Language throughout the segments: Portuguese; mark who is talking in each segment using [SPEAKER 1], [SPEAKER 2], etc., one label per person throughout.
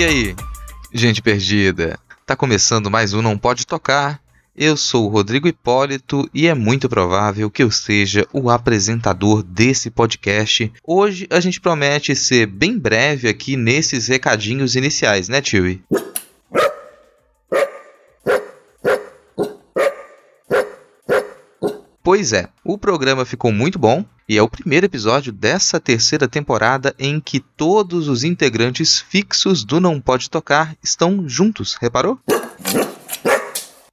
[SPEAKER 1] E aí, gente perdida? Tá começando mais um Não Pode Tocar. Eu sou o Rodrigo Hipólito e é muito provável que eu seja o apresentador desse podcast. Hoje a gente promete ser bem breve aqui nesses recadinhos iniciais, né, Tio? Pois é, o programa ficou muito bom e é o primeiro episódio dessa terceira temporada em que todos os integrantes fixos do Não Pode Tocar estão juntos, reparou?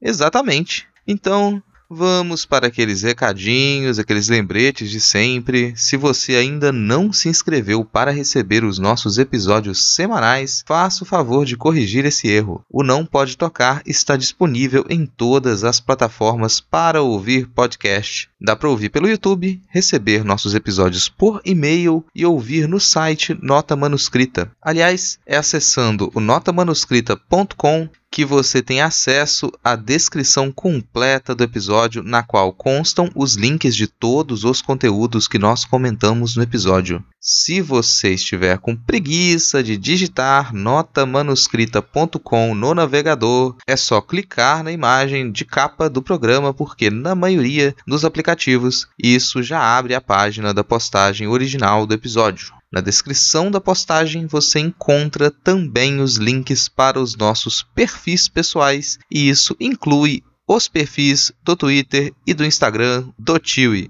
[SPEAKER 1] Exatamente. Então, Vamos para aqueles recadinhos, aqueles lembretes de sempre. Se você ainda não se inscreveu para receber os nossos episódios semanais, faça o favor de corrigir esse erro. O Não Pode Tocar está disponível em todas as plataformas para ouvir podcast. Dá para ouvir pelo YouTube, receber nossos episódios por e-mail e ouvir no site Nota Manuscrita. Aliás, é acessando o notamanuscrita.com que você tem acesso à descrição completa do episódio, na qual constam os links de todos os conteúdos que nós comentamos no episódio. Se você estiver com preguiça de digitar notamanuscrita.com no navegador, é só clicar na imagem de capa do programa, porque na maioria dos aplicativos isso já abre a página da postagem original do episódio. Na descrição da postagem você encontra também os links para os nossos perfis pessoais, e isso inclui os perfis do Twitter e do Instagram do Tiwi.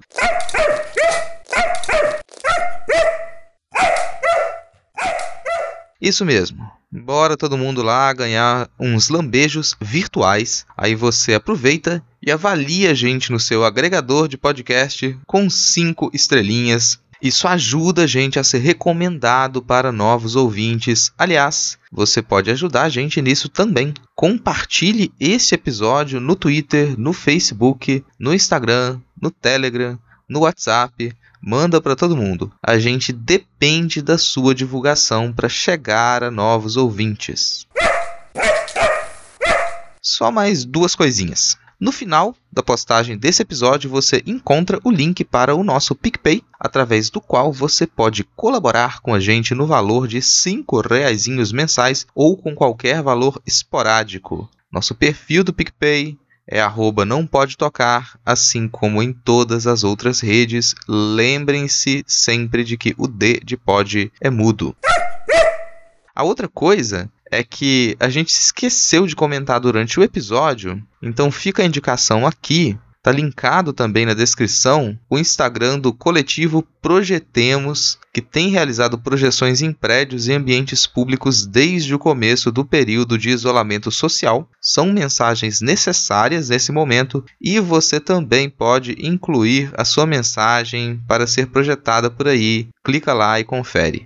[SPEAKER 1] Isso mesmo. Bora todo mundo lá ganhar uns lambejos virtuais. Aí você aproveita e avalia a gente no seu agregador de podcast com cinco estrelinhas isso ajuda a gente a ser recomendado para novos ouvintes. Aliás, você pode ajudar a gente nisso também. Compartilhe esse episódio no Twitter, no Facebook, no Instagram, no Telegram, no WhatsApp. Manda para todo mundo. A gente depende da sua divulgação para chegar a novos ouvintes. Só mais duas coisinhas. No final da postagem desse episódio, você encontra o link para o nosso PicPay, através do qual você pode colaborar com a gente no valor de cinco reaisinhos mensais ou com qualquer valor esporádico. Nosso perfil do PicPay é arroba não pode tocar, assim como em todas as outras redes. Lembrem-se sempre de que o D de pod é mudo. A outra coisa é que a gente esqueceu de comentar durante o episódio, então fica a indicação aqui. Tá linkado também na descrição o Instagram do coletivo Projetemos, que tem realizado projeções em prédios e ambientes públicos desde o começo do período de isolamento social. São mensagens necessárias nesse momento e você também pode incluir a sua mensagem para ser projetada por aí. Clica lá e confere.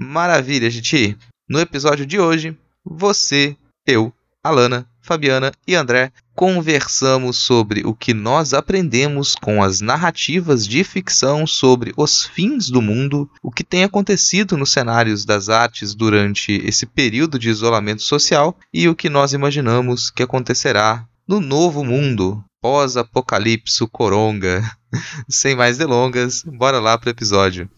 [SPEAKER 1] Maravilha, gente! No episódio de hoje, você, eu, Alana, Fabiana e André conversamos sobre o que nós aprendemos com as narrativas de ficção sobre os fins do mundo, o que tem acontecido nos cenários das artes durante esse período de isolamento social e o que nós imaginamos que acontecerá no novo mundo pós-apocalipse coronga. Sem mais delongas, bora lá pro episódio.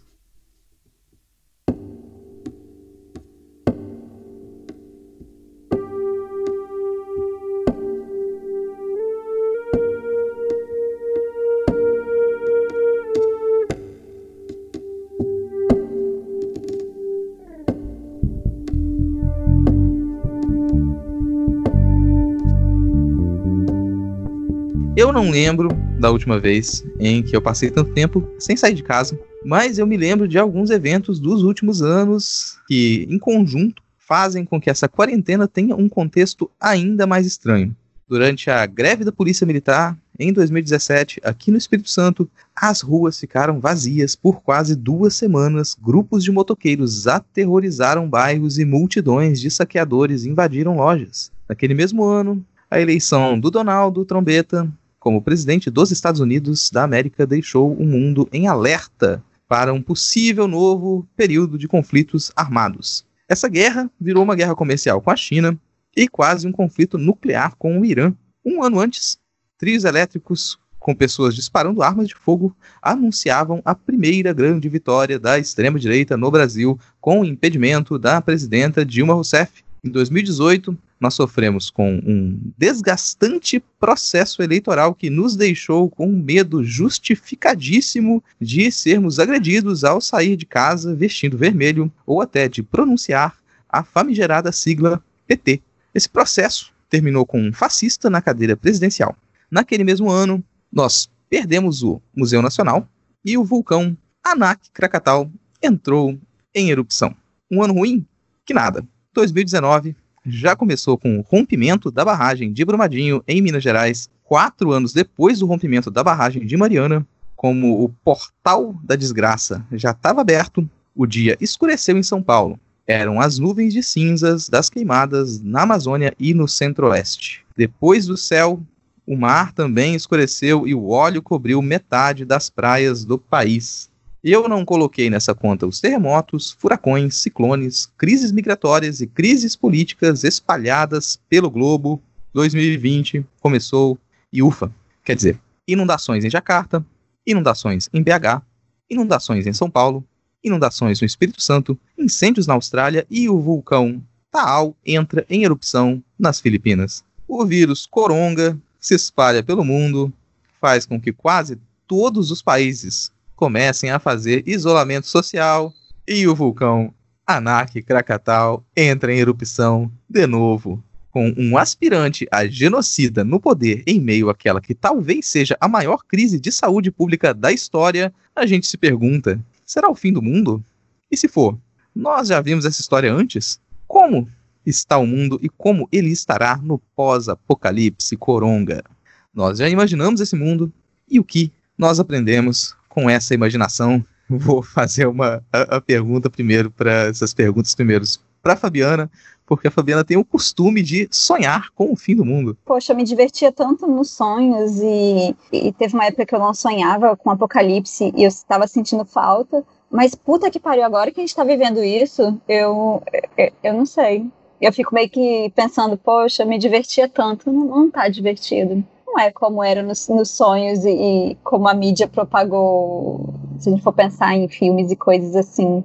[SPEAKER 1] Eu não lembro da última vez em que eu passei tanto tempo sem sair de casa, mas eu me lembro de alguns eventos dos últimos anos que, em conjunto, fazem com que essa quarentena tenha um contexto ainda mais estranho. Durante a greve da Polícia Militar, em 2017, aqui no Espírito Santo, as ruas ficaram vazias por quase duas semanas. Grupos de motoqueiros aterrorizaram bairros e multidões de saqueadores invadiram lojas. Naquele mesmo ano, a eleição do Donaldo Trombeta como presidente dos Estados Unidos da América deixou o mundo em alerta para um possível novo período de conflitos armados. Essa guerra virou uma guerra comercial com a China e quase um conflito nuclear com o Irã. Um ano antes, trios elétricos com pessoas disparando armas de fogo anunciavam a primeira grande vitória da extrema-direita no Brasil com o impedimento da presidenta Dilma Rousseff. Em 2018, nós sofremos com um desgastante processo eleitoral que nos deixou com um medo justificadíssimo de sermos agredidos ao sair de casa vestindo vermelho ou até de pronunciar a famigerada sigla PT. Esse processo terminou com um fascista na cadeira presidencial. Naquele mesmo ano, nós perdemos o Museu Nacional e o vulcão Anak Krakatau entrou em erupção. Um ano ruim? Que nada. 2019 já começou com o rompimento da barragem de Brumadinho, em Minas Gerais, quatro anos depois do rompimento da barragem de Mariana. Como o portal da desgraça já estava aberto, o dia escureceu em São Paulo. Eram as nuvens de cinzas das queimadas na Amazônia e no centro-oeste. Depois do céu, o mar também escureceu e o óleo cobriu metade das praias do país. Eu não coloquei nessa conta os terremotos, furacões, ciclones, crises migratórias e crises políticas espalhadas pelo globo. 2020 começou e ufa. Quer dizer, inundações em Jacarta, inundações em BH, inundações em São Paulo, inundações no Espírito Santo, incêndios na Austrália e o vulcão Taal entra em erupção nas Filipinas. O vírus coronga se espalha pelo mundo, faz com que quase todos os países comecem a fazer isolamento social e o vulcão Anak Krakatau entra em erupção de novo. Com um aspirante a genocida no poder em meio àquela que talvez seja a maior crise de saúde pública da história, a gente se pergunta: será o fim do mundo? E se for, nós já vimos essa história antes? Como está o mundo e como ele estará no pós-apocalipse coronga? Nós já imaginamos esse mundo e o que nós aprendemos com essa imaginação, vou fazer uma a, a pergunta primeiro para essas perguntas primeiros para Fabiana, porque a Fabiana tem o costume de sonhar com o fim do mundo.
[SPEAKER 2] Poxa, eu me divertia tanto nos sonhos e, e teve uma época que eu não sonhava com apocalipse e eu estava sentindo falta. Mas puta que pariu, agora que a gente tá vivendo isso, eu, eu, eu não sei. Eu fico meio que pensando, poxa, me divertia tanto, não, não tá divertido não é como era nos, nos sonhos e, e, como a mídia propagou, se a gente for pensar em filmes e coisas assim.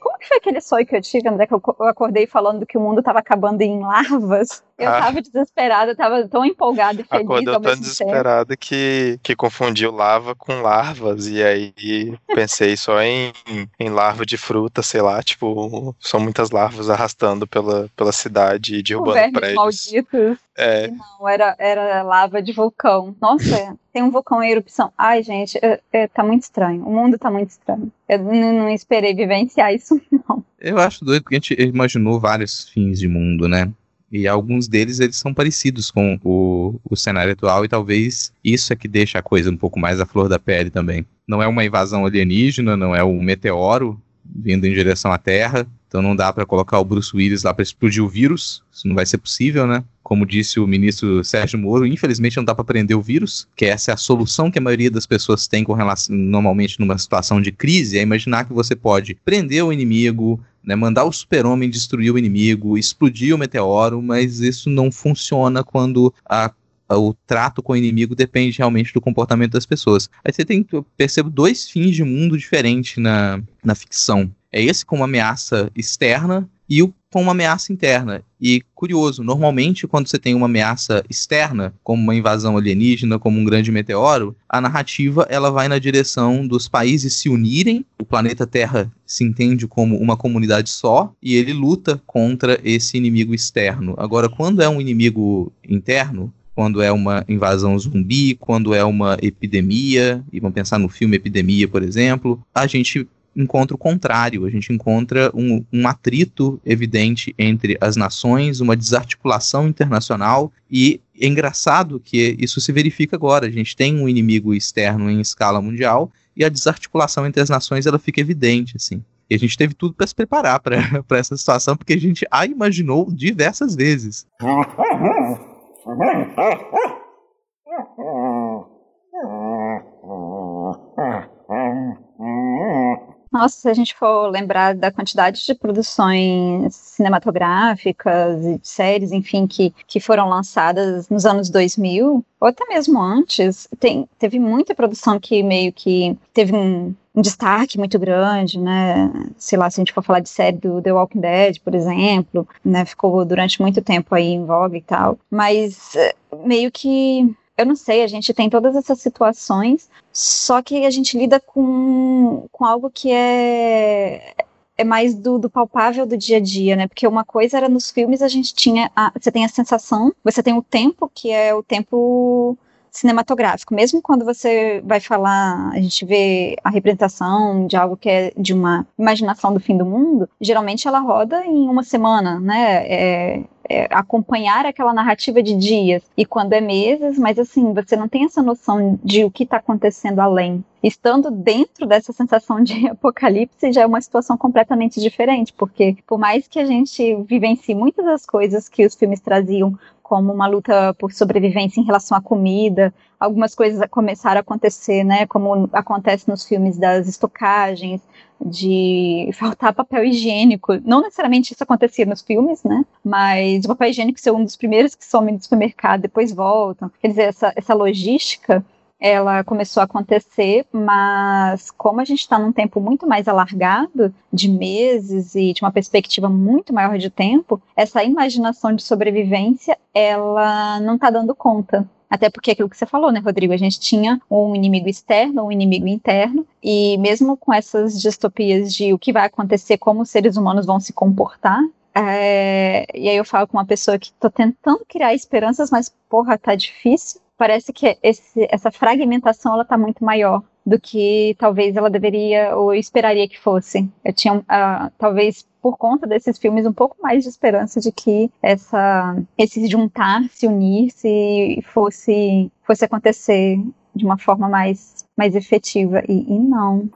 [SPEAKER 2] Como que foi aquele sonho que eu tive, André, que eu acordei falando que o mundo estava acabando em larvas? Eu ah. tava desesperada, tava tão empolgada e feliz.
[SPEAKER 3] Acordou tão desesperada que, que confundiu lava com larvas. E aí pensei só em, em larva de fruta, sei lá, tipo, são muitas larvas arrastando pela, pela cidade e derrubando prédios.
[SPEAKER 2] malditos. É. Não, era, era lava de vulcão. Nossa, tem um vulcão em erupção. Ai, gente, é, é, tá muito estranho. O mundo tá muito estranho. Eu não, não esperei vivenciar isso, não.
[SPEAKER 1] Eu acho doido porque a gente imaginou vários fins de mundo, né? E alguns deles eles são parecidos com o, o cenário atual e talvez isso é que deixa a coisa um pouco mais à flor da pele também. Não é uma invasão alienígena, não é um meteoro vindo em direção à Terra, então não dá para colocar o Bruce Willis lá para explodir o vírus, isso não vai ser possível, né? Como disse o ministro Sérgio Moro, infelizmente não dá para prender o vírus, que essa é a solução que a maioria das pessoas tem com relação, normalmente numa situação de crise, é imaginar que você pode prender o inimigo, né, mandar o super-homem destruir o inimigo, explodir o meteoro, mas isso não funciona quando a, o trato com o inimigo depende realmente do comportamento das pessoas. Aí você tem, eu percebo dois fins de mundo diferentes na, na ficção. É esse com uma ameaça externa e o com uma ameaça interna. E curioso, normalmente quando você tem uma ameaça externa, como uma invasão alienígena, como um grande meteoro, a narrativa ela vai na direção dos países se unirem, o planeta Terra se entende como uma comunidade só e ele luta contra esse inimigo externo. Agora, quando é um inimigo interno, quando é uma invasão zumbi, quando é uma epidemia, e vamos pensar no filme Epidemia, por exemplo, a gente encontra o contrário, a gente encontra um, um atrito evidente entre as nações, uma desarticulação internacional e é engraçado que isso se verifica agora. A gente tem um inimigo externo em escala mundial e a desarticulação entre as nações ela fica evidente, assim. E a gente teve tudo para se preparar para essa situação, porque a gente a imaginou diversas vezes.
[SPEAKER 2] Nossa, se a gente for lembrar da quantidade de produções cinematográficas e séries, enfim, que, que foram lançadas nos anos 2000, ou até mesmo antes, tem, teve muita produção que meio que teve um, um destaque muito grande, né? Sei lá, se a gente for falar de série do The Walking Dead, por exemplo, né? Ficou durante muito tempo aí em voga e tal. Mas eh, meio que eu não sei, a gente tem todas essas situações, só que a gente lida com, com algo que é é mais do, do, palpável do dia a dia, né? Porque uma coisa era nos filmes a gente tinha, a, você tem a sensação, você tem o tempo que é o tempo cinematográfico. Mesmo quando você vai falar, a gente vê a representação de algo que é de uma imaginação do fim do mundo, geralmente ela roda em uma semana, né? É, é, acompanhar aquela narrativa de dias e quando é meses, mas assim, você não tem essa noção de o que está acontecendo além. Estando dentro dessa sensação de apocalipse já é uma situação completamente diferente, porque por mais que a gente vivencie muitas das coisas que os filmes traziam como uma luta por sobrevivência em relação à comida. Algumas coisas começaram a acontecer, né, como acontece nos filmes das estocagens, de faltar papel higiênico. Não necessariamente isso acontecia nos filmes, né, mas o papel higiênico ser um dos primeiros que somem no supermercado, depois voltam. Quer dizer, essa, essa logística ela começou a acontecer, mas como a gente está num tempo muito mais alargado, de meses e de uma perspectiva muito maior de tempo, essa imaginação de sobrevivência, ela não está dando conta. Até porque aquilo que você falou, né, Rodrigo? A gente tinha um inimigo externo, um inimigo interno, e mesmo com essas distopias de o que vai acontecer, como os seres humanos vão se comportar, é, e aí eu falo com uma pessoa que tô tentando criar esperanças, mas porra, tá difícil parece que esse, essa fragmentação ela está muito maior do que talvez ela deveria ou esperaria que fosse. Eu tinha, uh, talvez por conta desses filmes, um pouco mais de esperança de que essa, esse juntar, se unir, se fosse, fosse acontecer de uma forma mais, mais efetiva. E, e não.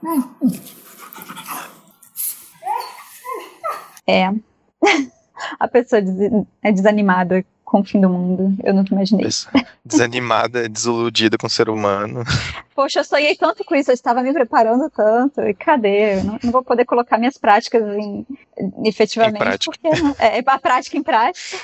[SPEAKER 2] É. A pessoa é desanimada com o fim do mundo. Eu nunca imaginei.
[SPEAKER 3] Desanimada, desiludida com o ser humano.
[SPEAKER 2] Poxa, eu sonhei tanto com isso, eu estava me preparando tanto. E cadê? Eu não, não vou poder colocar minhas práticas em, efetivamente. Em prática. Porque é, é a prática em prática.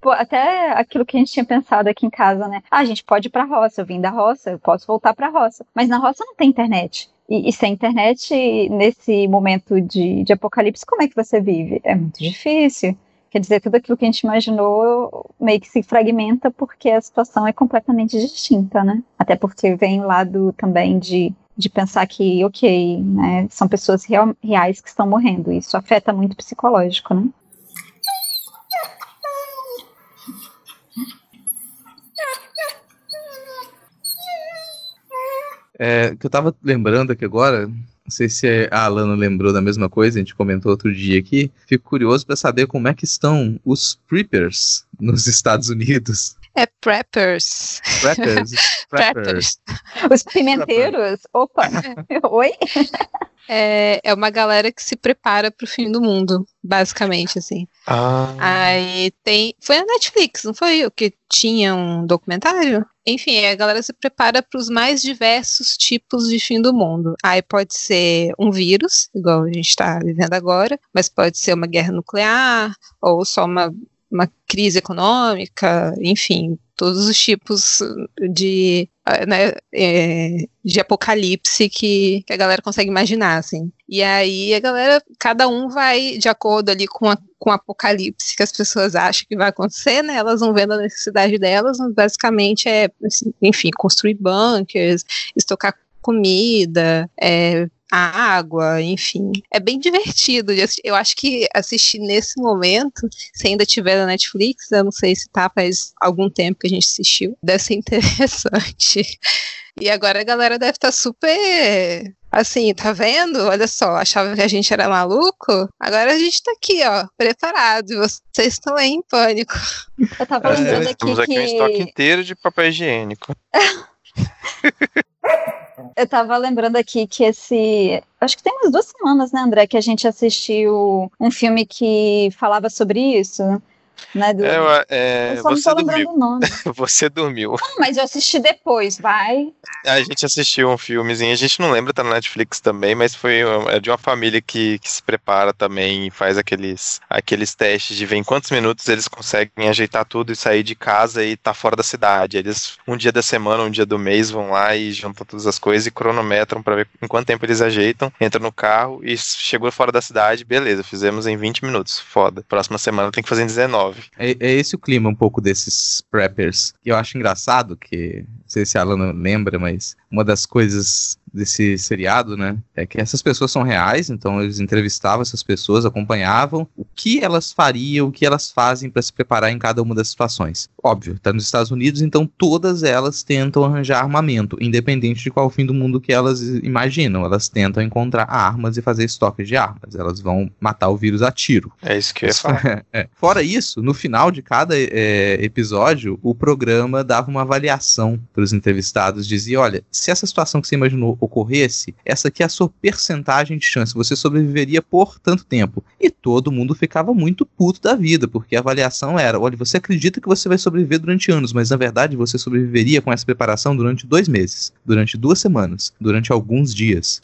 [SPEAKER 2] Pô, até aquilo que a gente tinha pensado aqui em casa, né? Ah, a gente pode ir pra roça, eu vim da roça, eu posso voltar pra roça. Mas na roça não tem internet. E, e sem internet, nesse momento de, de apocalipse, como é que você vive? É muito difícil. Quer dizer, tudo aquilo que a gente imaginou meio que se fragmenta porque a situação é completamente distinta, né? Até porque vem o lado também de, de pensar que, ok, né, são pessoas real, reais que estão morrendo. Isso afeta muito o psicológico, né?
[SPEAKER 1] É, que eu tava lembrando aqui agora, não sei se a Alana lembrou da mesma coisa, a gente comentou outro dia aqui. Fico curioso para saber como é que estão os preppers nos Estados Unidos.
[SPEAKER 4] É preppers.
[SPEAKER 1] Preppers. preppers.
[SPEAKER 2] Os pimenteiros. Opa! Oi?
[SPEAKER 4] É, é uma galera que se prepara para o fim do mundo, basicamente, assim.
[SPEAKER 3] Ah.
[SPEAKER 4] Aí tem. Foi a Netflix, não foi o que tinha um documentário? Enfim, a galera se prepara para os mais diversos tipos de fim do mundo. Aí pode ser um vírus, igual a gente está vivendo agora, mas pode ser uma guerra nuclear, ou só uma, uma crise econômica, enfim, todos os tipos de, né, é, de apocalipse que, que, a galera consegue imaginar, assim. E aí a galera, cada um vai de acordo ali com, a, com o apocalipse que as pessoas acham que vai acontecer, né? Elas vão vendo a necessidade delas, mas basicamente é, assim, enfim, construir bunkers, estocar comida, é, a água, enfim. É bem divertido. Eu acho que assistir nesse momento, se ainda tiver na Netflix, eu não sei se tá faz algum tempo que a gente assistiu, deve ser interessante. E agora a galera deve estar tá super assim, tá vendo? Olha só, achava que a gente era maluco. Agora a gente tá aqui, ó, preparado. E vocês estão aí em pânico.
[SPEAKER 2] Eu tava é, lembrando aqui
[SPEAKER 3] Temos aqui
[SPEAKER 2] que...
[SPEAKER 3] um estoque inteiro de papel higiênico.
[SPEAKER 2] Eu tava lembrando aqui que esse. Acho que tem umas duas semanas, né, André, que a gente assistiu um filme que falava sobre isso. Né, do...
[SPEAKER 3] é, é,
[SPEAKER 2] eu só você não tô lembrando o nome.
[SPEAKER 3] você dormiu.
[SPEAKER 2] Não, mas eu assisti depois, vai.
[SPEAKER 3] A gente assistiu um filmezinho, a gente não lembra, tá na Netflix também, mas foi é de uma família que, que se prepara também e faz aqueles, aqueles testes de ver em quantos minutos eles conseguem ajeitar tudo e sair de casa e tá fora da cidade. Eles, um dia da semana, um dia do mês, vão lá e juntam todas as coisas e cronometram para ver em quanto tempo eles ajeitam, entram no carro e chegou fora da cidade, beleza, fizemos em 20 minutos, foda. Próxima semana tem que fazer em 19.
[SPEAKER 1] É, é esse o clima um pouco desses preppers. E eu acho engraçado que, não sei se a Alana lembra, mas uma das coisas desse seriado, né? É que essas pessoas são reais, então eles entrevistavam essas pessoas, acompanhavam o que elas fariam, o que elas fazem para se preparar em cada uma das situações. Óbvio, tá nos Estados Unidos, então todas elas tentam arranjar armamento, independente de qual fim do mundo que elas imaginam. Elas tentam encontrar armas e fazer estoque de armas. Elas vão matar o vírus a tiro.
[SPEAKER 3] É isso que eu ia falar.
[SPEAKER 1] é. Fora isso, no final de cada é, episódio, o programa dava uma avaliação para os entrevistados, dizia, olha, se essa situação que você imaginou ocorresse, essa aqui é a sua percentagem de chance, você sobreviveria por tanto tempo. E todo mundo ficava muito puto da vida, porque a avaliação era: olha, você acredita que você vai sobreviver durante anos, mas na verdade você sobreviveria com essa preparação durante dois meses, durante duas semanas, durante alguns dias.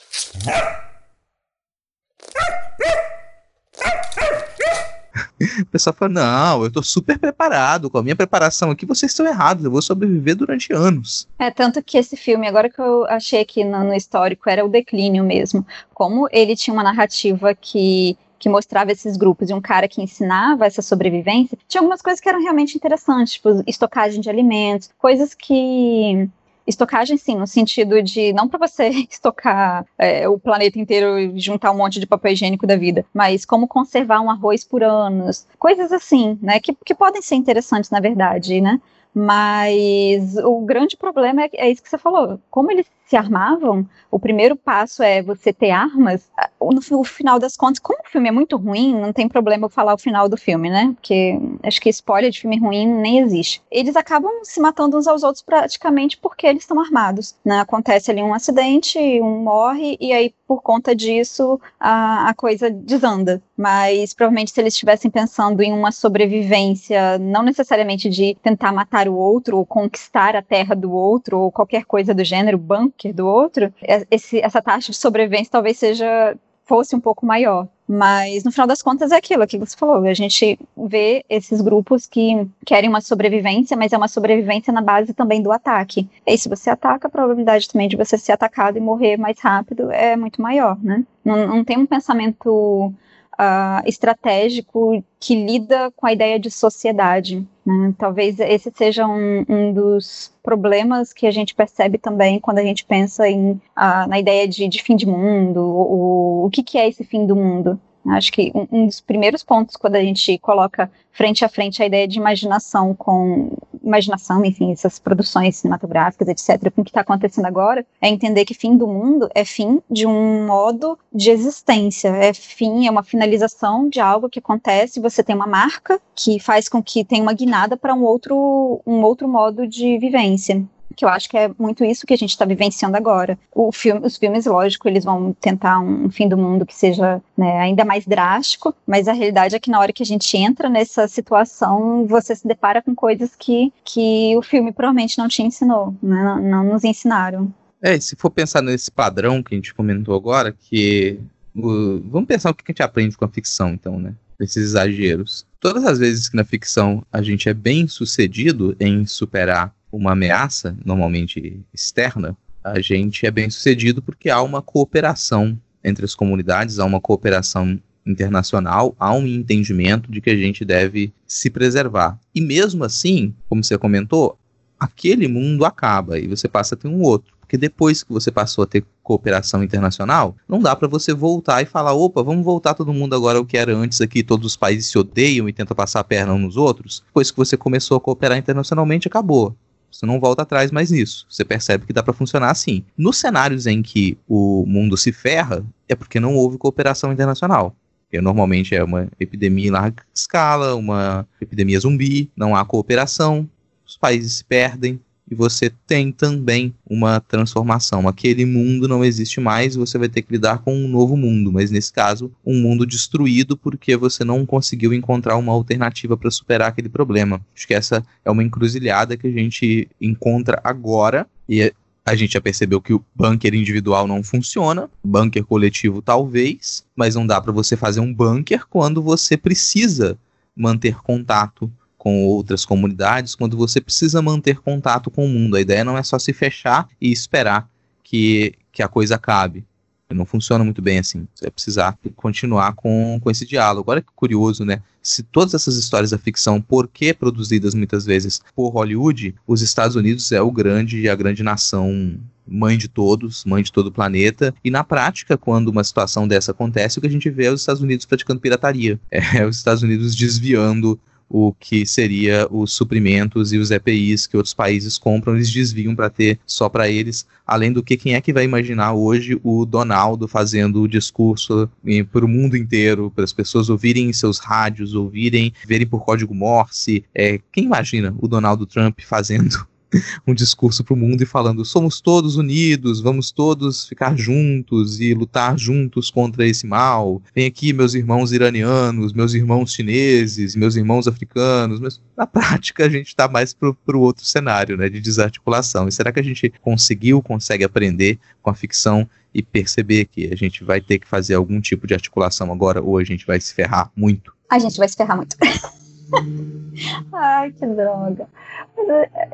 [SPEAKER 1] O pessoal fala: não, eu tô super preparado, com a minha preparação aqui, vocês estão errados, eu vou sobreviver durante anos.
[SPEAKER 2] É, tanto que esse filme, agora que eu achei aqui no, no histórico, era o declínio mesmo. Como ele tinha uma narrativa que que mostrava esses grupos e um cara que ensinava essa sobrevivência, tinha algumas coisas que eram realmente interessantes, tipo estocagem de alimentos, coisas que Estocagem, sim, no sentido de não para você estocar é, o planeta inteiro e juntar um monte de papel higiênico da vida, mas como conservar um arroz por anos, coisas assim, né, que, que podem ser interessantes, na verdade, né. Mas o grande problema é, é isso que você falou. Como eles se armavam, o primeiro passo é você ter armas. No, final das contas, como o filme é muito ruim, não tem problema eu falar o final do filme, né? Porque acho que spoiler de filme ruim nem existe. Eles acabam se matando uns aos outros praticamente porque eles estão armados. Né? Acontece ali um acidente, um morre, e aí por conta disso a, a coisa desanda. Mas provavelmente se eles estivessem pensando em uma sobrevivência, não necessariamente de tentar matar o outro, ou conquistar a terra do outro, ou qualquer coisa do gênero, banco bunker do outro, é, esse, essa taxa de sobrevivência talvez seja fosse um pouco maior. Mas no final das contas é aquilo que você falou. A gente vê esses grupos que querem uma sobrevivência, mas é uma sobrevivência na base também do ataque. E se você ataca, a probabilidade também de você ser atacado e morrer mais rápido é muito maior, né? Não, não tem um pensamento uh, estratégico que lida com a ideia de sociedade. Né? Talvez esse seja um, um, dos problemas que a gente percebe também quando a gente pensa em, uh, na ideia de, de, fim de mundo, o, o que, que é esse fim do mundo. Acho que um, um, dos primeiros pontos quando a gente coloca frente a frente a ideia de imaginação com imaginação, enfim, essas produções cinematográficas, etc., com o que está acontecendo agora, é entender que fim do mundo é fim de um modo de existência, é fim, é uma finalização de algo que acontece, você tem uma marca que faz com que tenha uma guinada para um outro, um outro modo de vivência que eu acho que é muito isso que a gente está vivenciando agora. Filme, os filmes, lógico, eles vão tentar um fim do mundo que seja né, ainda mais drástico, mas a realidade é que na hora que a gente entra nessa situação, você se depara com coisas que, que o filme provavelmente não te ensinou, né, não, nos ensinaram.
[SPEAKER 1] É, e se for pensar nesse padrão que a gente comentou agora, que. Uh, vamos pensar o que a gente aprende com a ficção, então, né? Esses exageros. Todas as vezes que na ficção a gente é bem sucedido em superar uma ameaça, normalmente externa, a gente é bem sucedido porque há uma cooperação entre as comunidades, há uma cooperação internacional, há um entendimento de que a gente deve se preservar. E mesmo assim, como você comentou, aquele mundo acaba e você passa a ter um outro Porque depois que você passou a ter cooperação internacional, não dá para você voltar e falar, opa, vamos voltar todo mundo agora ao que era antes aqui, todos os países se odeiam e tentam passar a perna uns nos outros. Depois que você começou a cooperar internacionalmente, acabou. Você não volta atrás mais nisso. Você percebe que dá para funcionar assim. Nos cenários em que o mundo se ferra, é porque não houve cooperação internacional. Porque normalmente é uma epidemia em larga escala, uma epidemia zumbi, não há cooperação, os países se perdem, e você tem também uma transformação. Aquele mundo não existe mais, você vai ter que lidar com um novo mundo, mas nesse caso, um mundo destruído porque você não conseguiu encontrar uma alternativa para superar aquele problema. Acho que essa é uma encruzilhada que a gente encontra agora e a gente já percebeu que o bunker individual não funciona, bunker coletivo talvez, mas não dá para você fazer um bunker quando você precisa manter contato com outras comunidades quando você precisa manter contato com o mundo. A ideia não é só se fechar e esperar que, que a coisa acabe. Não funciona muito bem assim. Você vai precisar continuar com, com esse diálogo. Olha que curioso, né? Se todas essas histórias da ficção, por que produzidas muitas vezes por Hollywood, os Estados Unidos é o grande a grande nação mãe de todos, mãe de todo o planeta. E na prática, quando uma situação dessa acontece, o que a gente vê é os Estados Unidos praticando pirataria. É os Estados Unidos desviando o que seria os suprimentos e os EPIs que outros países compram, eles desviam para ter só para eles. Além do que, quem é que vai imaginar hoje o Donaldo fazendo o discurso para o mundo inteiro, para as pessoas ouvirem em seus rádios, ouvirem, verem por código Morse? É, quem imagina o Donald Trump fazendo um discurso para o mundo e falando: somos todos unidos, vamos todos ficar juntos e lutar juntos contra esse mal. Vem aqui, meus irmãos iranianos, meus irmãos chineses, meus irmãos africanos. Mas na prática, a gente está mais para o outro cenário né, de desarticulação. E será que a gente conseguiu, consegue aprender com a ficção e perceber que a gente vai ter que fazer algum tipo de articulação agora ou a gente vai se ferrar muito?
[SPEAKER 2] A gente vai se ferrar muito. Ai, que droga.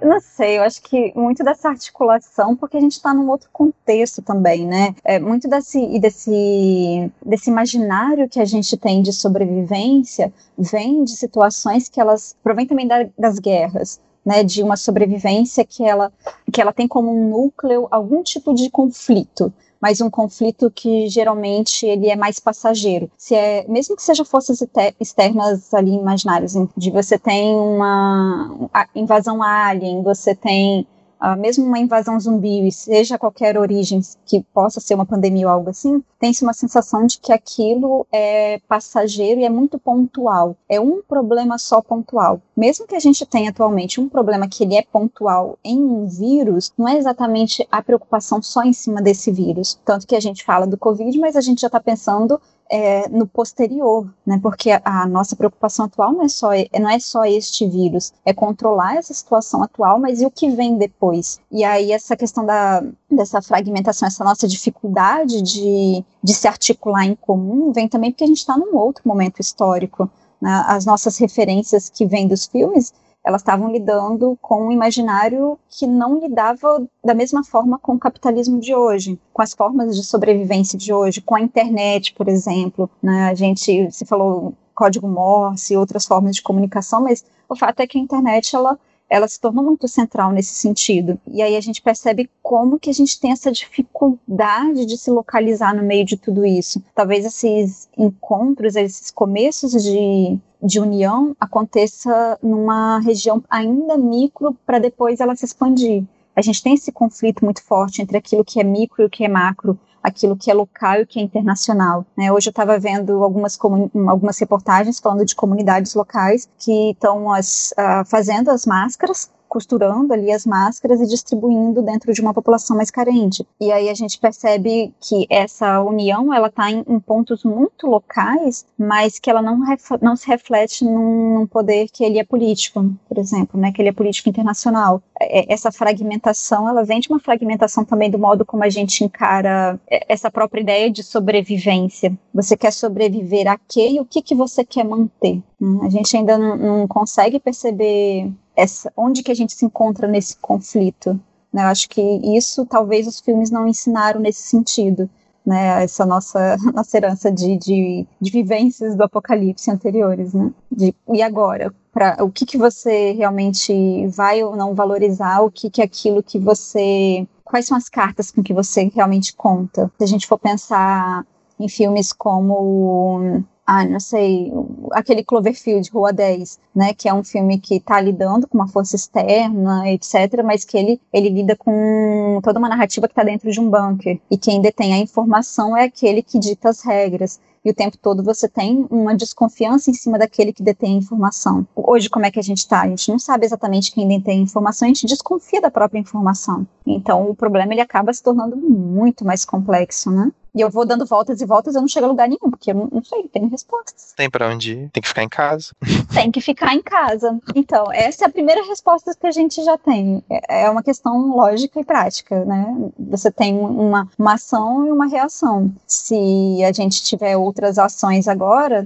[SPEAKER 2] não sei, eu acho que muito dessa articulação, porque a gente está num outro contexto também, né? É, muito desse, desse, desse imaginário que a gente tem de sobrevivência vem de situações que elas provém também da, das guerras. Né, de uma sobrevivência que ela, que ela tem como um núcleo algum tipo de conflito mas um conflito que geralmente ele é mais passageiro. Se é, mesmo que seja forças externas ali imaginárias, de você tem uma invasão alien, você tem uh, mesmo uma invasão zumbi, seja qualquer origem que possa ser uma pandemia ou algo assim, tem-se uma sensação de que aquilo é passageiro e é muito pontual. É um problema só pontual. Mesmo que a gente tenha atualmente um problema que ele é pontual em um vírus, não é exatamente a preocupação só em cima desse vírus. Tanto que a gente fala do Covid, mas a gente já está pensando é, no posterior, né? Porque a, a, nossa preocupação atual não é só não é só este vírus, é controlar essa situação atual, mas e o que vem depois? E aí essa questão da dessa fragmentação, essa nossa dificuldade de, de se articular em comum, vem também porque a gente está num outro momento histórico. Né? As nossas referências que vêm dos filmes elas estavam lidando com um imaginário que não lidava da mesma forma com o capitalismo de hoje, com as formas de sobrevivência de hoje, com a internet, por exemplo. Né? A gente se falou código Morse, outras formas de comunicação, mas o fato é que a internet ela ela se tornou muito central nesse sentido. E aí a gente percebe como que a gente tem essa dificuldade de se localizar no meio de tudo isso. Talvez esses encontros, esses começos de, de união aconteça numa região ainda micro para depois ela se expandir. A gente tem esse conflito muito forte entre aquilo que é micro e o que é macro, aquilo que é local e o que é internacional. Né? Hoje eu estava vendo algumas, algumas reportagens falando de comunidades locais que estão uh, fazendo as máscaras costurando ali as máscaras e distribuindo dentro de uma população mais carente. E aí a gente percebe que essa união ela está em, em, pontos muito locais, mas que ela não, não se reflete num, num, poder que ele é político, por exemplo, né, que ele é político internacional. É, é, essa fragmentação, ela vem de uma fragmentação também do modo como a gente encara é, essa própria ideia de sobrevivência. Você quer sobreviver a quê e o que, que você quer manter? Hum, a gente ainda não, não consegue perceber essa, onde que a gente se encontra nesse conflito. Né? Eu acho que isso talvez os filmes não ensinaram nesse sentido. Né, essa nossa, nossa herança de, de, de vivências do apocalipse anteriores, né? De, e agora? Pra, o que, que você realmente vai ou não valorizar? O que, que é aquilo que você quais são as cartas com que você realmente conta? Se a gente for pensar em filmes como ah, não sei, aquele Cloverfield, Rua 10, né, que é um filme que está lidando com uma força externa, etc., mas que ele, ele lida com toda uma narrativa que está dentro de um bunker, e quem detém a informação é aquele que dita as regras e o tempo todo você tem uma desconfiança em cima daquele que detém a informação. Hoje, como é que a gente está? A gente não sabe exatamente quem detém a informação, a gente desconfia da própria informação. Então, o problema ele acaba se tornando muito mais complexo, né? E eu vou dando voltas e voltas, eu não chego a lugar nenhum, porque eu não, não sei, tenho respostas.
[SPEAKER 3] Tem para onde ir, tem que ficar em casa.
[SPEAKER 2] Tem que ficar em casa. Então, essa é a primeira resposta que a gente já tem. É, é uma questão lógica e prática, né? Você tem uma, uma ação e uma reação. Se a gente tiver outras ações agora.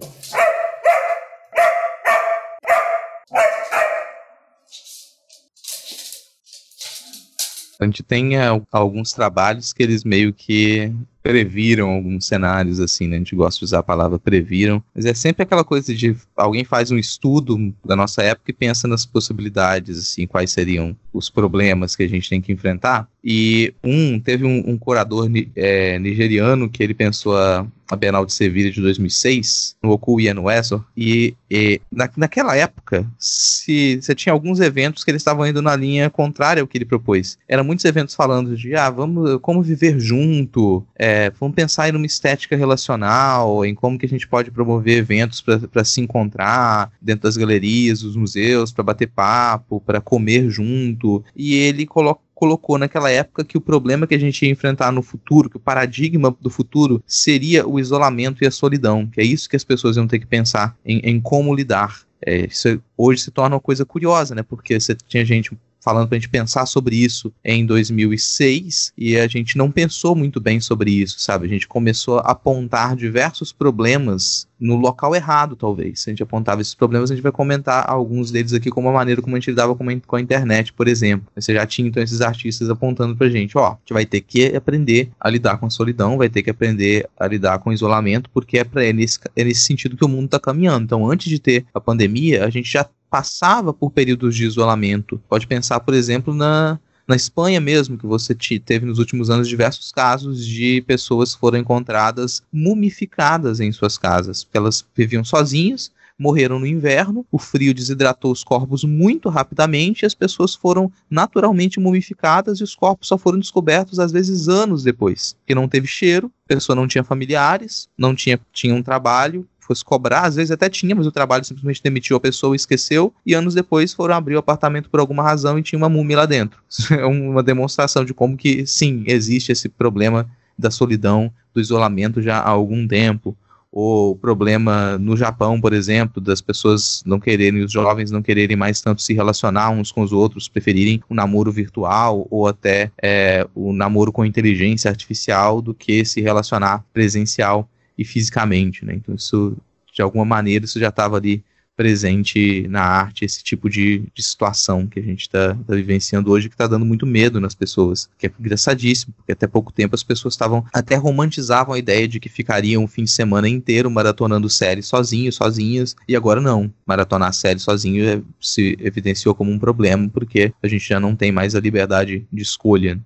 [SPEAKER 1] A gente tem é, alguns trabalhos que eles meio que previram alguns cenários, assim, né? A gente gosta de usar a palavra previram, mas é sempre aquela coisa de alguém faz um estudo da nossa época e pensa nas possibilidades, assim, quais seriam os problemas que a gente tem que enfrentar. E um, teve um, um curador é, nigeriano que ele pensou a, a Bienal de Sevilha de 2006, no Oku Ian Wessel, e, e na, naquela época, se você tinha alguns eventos que eles estavam indo na linha contrária ao que ele propôs. Eram muitos eventos falando de, ah, vamos, como viver junto, é, vamos pensar em uma estética relacional, em como que a gente pode promover eventos para se encontrar dentro das galerias, dos museus, para bater papo, para comer junto, e ele coloca colocou naquela época que o problema que a gente ia enfrentar no futuro, que o paradigma do futuro seria o isolamento e a solidão, que é isso que as pessoas iam ter que pensar em, em como lidar. É, isso hoje se torna uma coisa curiosa, né? Porque você tinha gente falando para a gente pensar sobre isso em 2006 e a gente não pensou muito bem sobre isso, sabe? A gente começou a apontar diversos problemas no local errado, talvez. Se a gente apontava esses problemas, a gente vai comentar alguns deles aqui como a maneira como a gente lidava com a internet, por exemplo. Você já tinha então esses artistas apontando pra gente, ó, a gente vai ter que aprender a lidar com a solidão, vai ter que aprender a lidar com o isolamento, porque é para é nesse, é nesse sentido que o mundo está caminhando. Então, antes de ter a pandemia, a gente já passava por períodos de isolamento. Pode pensar, por exemplo, na, na Espanha mesmo, que você te, teve nos últimos anos diversos casos de pessoas que foram encontradas mumificadas em suas casas. Elas viviam sozinhas, morreram no inverno, o frio desidratou os corpos muito rapidamente as pessoas foram naturalmente mumificadas e os corpos só foram descobertos às vezes anos depois, que não teve cheiro, a pessoa não tinha familiares, não tinha, tinha um trabalho, fosse cobrar, às vezes até tinha, mas o trabalho simplesmente demitiu a pessoa esqueceu, e anos depois foram abrir o apartamento por alguma razão e tinha uma múmia lá dentro. Isso é uma demonstração de como que, sim, existe esse problema da solidão, do isolamento já há algum tempo. O problema no Japão, por exemplo, das pessoas não quererem, os jovens não quererem mais tanto se relacionar uns com os outros, preferirem o namoro virtual ou até é, o namoro com inteligência artificial do que se relacionar presencial e fisicamente, né? Então isso, de alguma maneira, isso já estava ali presente na arte, esse tipo de, de situação que a gente está tá vivenciando hoje, que está dando muito medo nas pessoas, que é engraçadíssimo, porque até pouco tempo as pessoas estavam, até romantizavam a ideia de que ficariam um fim de semana inteiro maratonando séries sozinhos, sozinhas, e agora não. Maratonar séries sozinho é, se evidenciou como um problema, porque a gente já não tem mais a liberdade de escolha.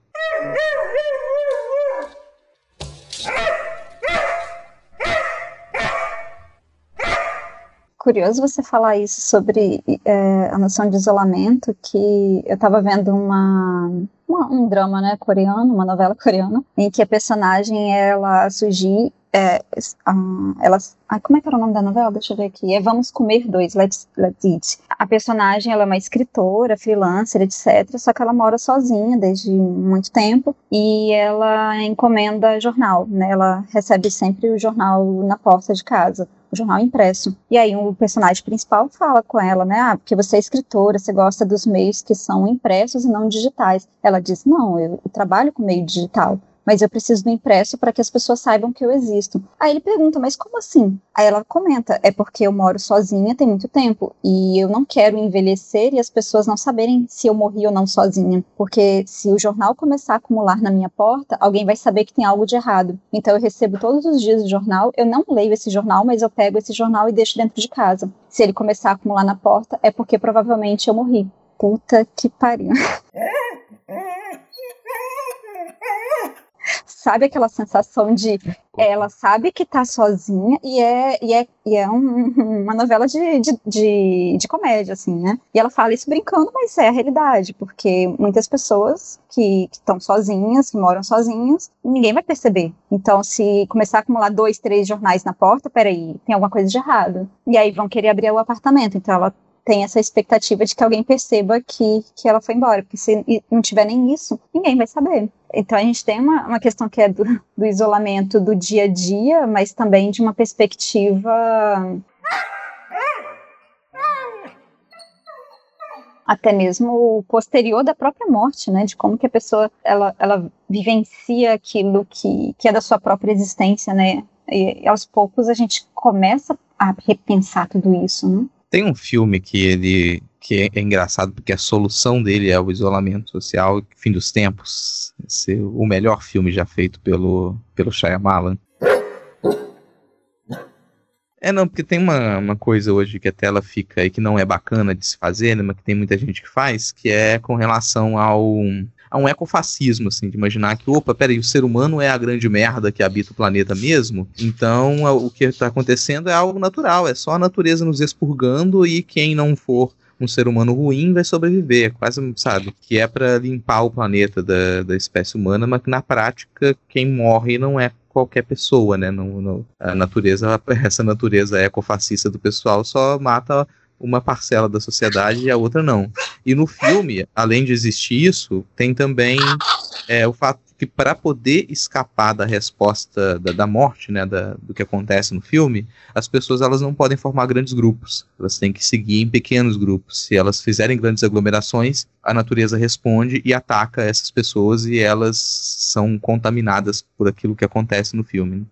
[SPEAKER 2] Curioso você falar isso sobre é, a noção de isolamento, que eu estava vendo uma, uma, um drama né, coreano, uma novela coreana, em que a personagem ela surgir é, ela, como é que era o nome da novela? Deixa eu ver aqui. É Vamos Comer Dois, Let's, Let's Eat. A personagem ela é uma escritora, freelancer, etc. Só que ela mora sozinha desde muito tempo e ela encomenda jornal, né? Ela recebe sempre o jornal na porta de casa jornal impresso. E aí o personagem principal fala com ela, né? Ah, porque você é escritora, você gosta dos meios que são impressos e não digitais. Ela diz: Não, eu, eu trabalho com meio digital mas eu preciso do impresso para que as pessoas saibam que eu existo. Aí ele pergunta, mas como assim? Aí ela comenta, é porque eu moro sozinha tem muito tempo e eu não quero envelhecer e as pessoas não saberem se eu morri ou não sozinha, porque se o jornal começar a acumular na minha porta, alguém vai saber que tem algo de errado. Então eu recebo todos os dias o jornal, eu não leio esse jornal, mas eu pego esse jornal e deixo dentro de casa. Se ele começar a acumular na porta, é porque provavelmente eu morri. Puta que pariu. Sabe aquela sensação de ela sabe que tá sozinha e é, e é, e é um, uma novela de, de, de, de, comédia, assim, né? E ela fala isso brincando, mas é a realidade, porque muitas pessoas que estão sozinhas, que moram sozinhas, ninguém vai perceber. Então, se começar a acumular dois, três jornais na porta, peraí, tem alguma coisa de errado. E aí vão querer abrir o apartamento. Então, ela tem essa expectativa de que alguém perceba que, que ela foi embora, porque se não tiver nem isso, ninguém vai saber. Então a gente tem uma, uma questão que é do, do isolamento do dia a dia, mas também de uma perspectiva até mesmo posterior da própria morte, né, de como que a pessoa ela, ela vivencia aquilo que, que é da sua própria existência, né, e, e aos poucos a gente começa a repensar tudo isso, né.
[SPEAKER 1] Tem um filme que ele que é engraçado porque a solução dele é o isolamento social, fim dos tempos, ser o melhor filme já feito pelo pelo Shyamalan. É, não, porque tem uma, uma coisa hoje que a tela fica aí que não é bacana de se fazer, né, mas que tem muita gente que faz, que é com relação ao a um ecofascismo, assim, de imaginar que, opa, peraí, o ser humano é a grande merda que habita o planeta mesmo, então o que está acontecendo é algo natural, é só a natureza nos expurgando e quem não for um ser humano ruim vai sobreviver, quase, sabe, que é para limpar o planeta da, da espécie humana, mas que na prática quem morre não é qualquer pessoa, né? No, a natureza, essa natureza ecofascista do pessoal só mata uma parcela da sociedade e a outra não. E no filme, além de existir isso, tem também é, o fato que para poder escapar da resposta da, da morte, né, da, do que acontece no filme, as pessoas elas não podem formar grandes grupos. Elas têm que seguir em pequenos grupos. Se elas fizerem grandes aglomerações, a natureza responde e ataca essas pessoas e elas são contaminadas por aquilo que acontece no filme.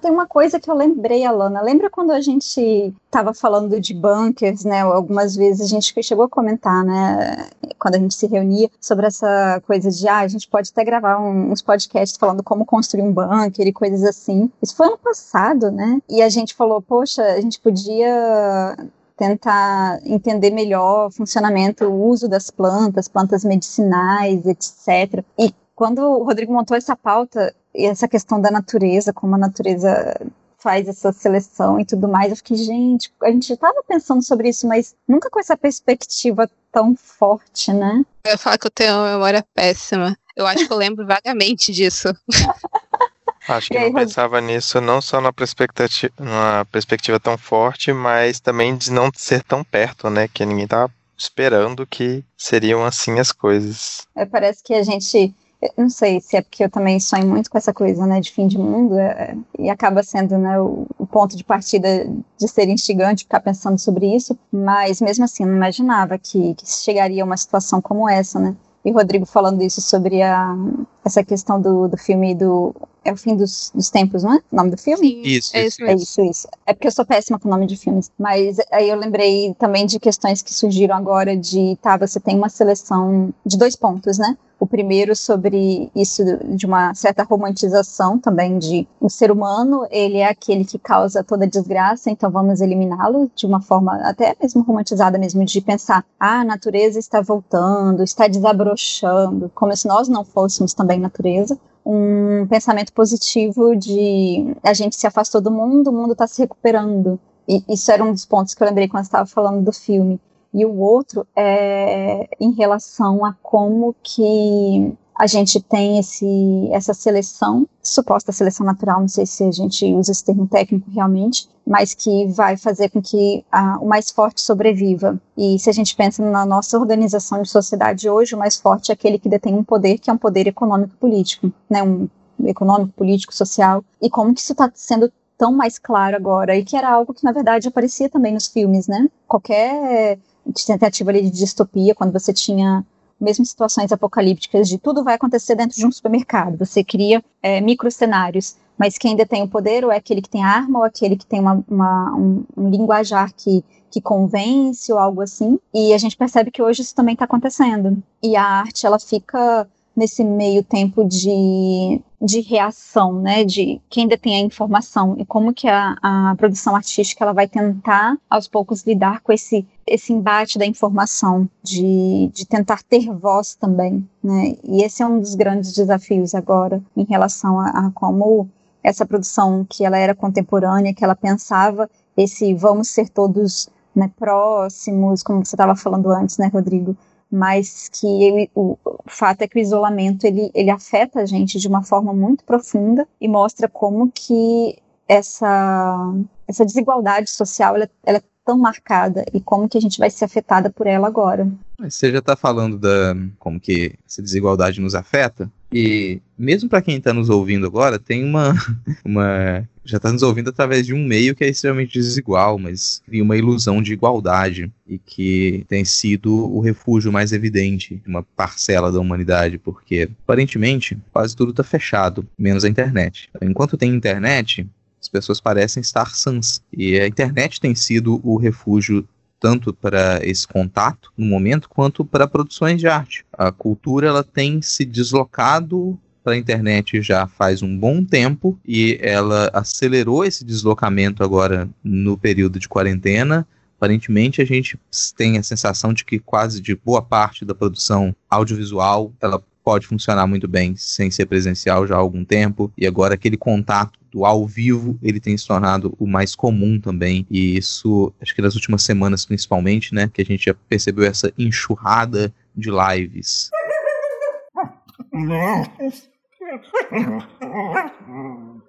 [SPEAKER 2] Tem uma coisa que eu lembrei, Alana. Lembra quando a gente estava falando de bunkers, né? Algumas vezes a gente chegou a comentar, né? Quando a gente se reunia sobre essa coisa de, ah, a gente pode até gravar uns podcasts falando como construir um bunker e coisas assim. Isso foi ano passado, né? E a gente falou, poxa, a gente podia tentar entender melhor o funcionamento, o uso das plantas, plantas medicinais, etc. E quando o Rodrigo montou essa pauta, e essa questão da natureza, como a natureza faz essa seleção e tudo mais, eu fiquei, gente, a gente já estava pensando sobre isso, mas nunca com essa perspectiva tão forte, né?
[SPEAKER 4] Eu ia falar que eu tenho uma memória péssima. Eu acho que eu lembro vagamente disso.
[SPEAKER 3] Acho que aí, não pensava nisso não só na perspectiva, numa perspectiva tão forte, mas também de não ser tão perto, né? Que ninguém tava esperando que seriam assim as coisas.
[SPEAKER 2] É, parece que a gente eu não sei se é porque eu também sonho muito com essa coisa, né, de fim de mundo, é, e acaba sendo, né, o, o, ponto de partida de ser instigante ficar pensando sobre isso, mas mesmo assim, não imaginava que, que chegaria a uma situação como essa, né. E o Rodrigo falando isso sobre a, essa questão do, do filme do. É o fim dos, dos tempos, não é? O nome do filme?
[SPEAKER 4] Isso, é
[SPEAKER 2] isso, é isso, isso. É porque eu sou péssima com o nome de filmes. Mas aí eu lembrei também de questões que surgiram agora de, tá, você tem uma seleção de dois pontos, né? O primeiro sobre isso de uma certa romantização também de o um ser humano, ele é aquele que causa toda desgraça, então vamos eliminá-lo de uma forma até mesmo romantizada mesmo de pensar, ah, a natureza está voltando, está desabrochando, como se nós não fôssemos também natureza um pensamento positivo de a gente se afastou do mundo, o mundo está se recuperando. E isso era um dos pontos que eu lembrei quando estava falando do filme e o outro é em relação a como que a gente tem esse, essa seleção, suposta seleção natural, não sei se a gente usa esse termo técnico realmente, mas que vai fazer com que a, o mais forte sobreviva. E se a gente pensa na nossa organização de sociedade hoje, o mais forte é aquele que detém um poder, que é um poder econômico-político, né, um econômico, político, social, e como que isso está sendo tão mais claro agora, e que era algo que, na verdade, aparecia também nos filmes, né? Qualquer tentativa ali de distopia, quando você tinha mesmo situações apocalípticas de tudo vai acontecer dentro de um supermercado. Você cria é, micro cenários, mas quem detém o poder ou é aquele que tem arma ou aquele que tem uma, uma um, um, linguajar que, que convence ou algo assim. E a gente percebe que hoje isso também está acontecendo. E a arte ela fica nesse meio tempo de de reação, né, de quem detém a informação e como que a, a produção artística ela vai tentar aos poucos lidar com esse esse embate da informação, de, de tentar ter voz também, né? E esse é um dos grandes desafios agora em relação a, a como essa produção que ela era contemporânea, que ela pensava esse vamos ser todos né, próximos, como você estava falando antes, né, Rodrigo? Mas que ele, o, fato é que o isolamento ele, ele afeta a gente de uma forma muito profunda e mostra como que essa, essa desigualdade social ela, ela é tão marcada e como que a gente vai ser afetada por ela agora.
[SPEAKER 1] Você já está falando da como que essa desigualdade nos afeta e mesmo para quem está nos ouvindo agora tem uma uma já está nos ouvindo através de um meio que é extremamente desigual, mas cria uma ilusão de igualdade e que tem sido o refúgio mais evidente de uma parcela da humanidade, porque aparentemente quase tudo está fechado, menos a internet. Enquanto tem internet, as pessoas parecem estar sãs. E a internet tem sido o refúgio tanto para esse contato no momento quanto para produções de arte. A cultura ela tem se deslocado para a internet já faz um bom tempo e ela acelerou esse deslocamento agora no período de quarentena. Aparentemente a gente tem a sensação de que quase de boa parte da produção audiovisual ela pode funcionar muito bem sem ser presencial já há algum tempo. E agora aquele contato do ao vivo ele tem se tornado o mais comum também. E isso acho que nas últimas semanas principalmente né que a gente já percebeu essa enxurrada de lives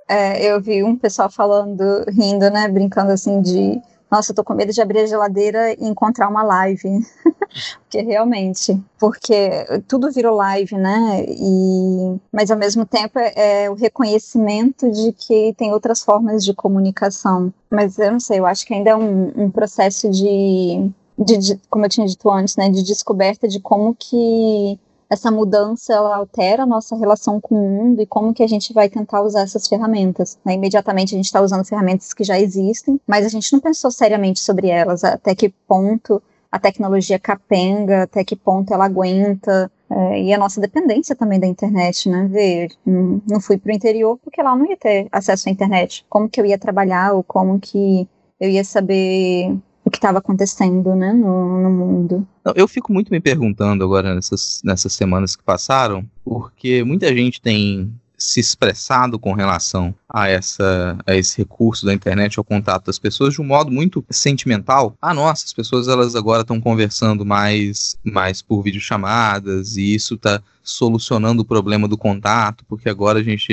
[SPEAKER 2] é, eu vi um pessoal falando, rindo, né, brincando assim de nossa, eu tô com medo de abrir a geladeira e encontrar uma live. porque realmente, porque tudo virou live, né? E, mas ao mesmo tempo é, é, o reconhecimento de que tem outras formas de comunicação. Mas eu não sei, eu acho que ainda é um, um processo de, de, de, como eu tinha dito antes, né? De descoberta de como que essa mudança ela altera a nossa relação com o mundo e como que a gente vai tentar usar essas ferramentas. Né? Imediatamente a gente está usando ferramentas que já existem, mas a gente não pensou seriamente sobre elas, até que ponto a tecnologia capenga, até que ponto ela aguenta, é, e a nossa dependência também da internet, né? Ver, não fui para o interior porque lá não ia ter acesso à internet. Como que eu ia trabalhar ou como que eu ia saber o que estava acontecendo né, no, no mundo.
[SPEAKER 1] Eu fico muito me perguntando agora nessas, nessas semanas que passaram, porque muita gente tem se expressado com relação a, essa, a esse recurso da internet ao contato das pessoas de um modo muito sentimental. Ah, nossa, as pessoas elas agora estão conversando mais, mais por videochamadas e isso está solucionando o problema do contato, porque agora a gente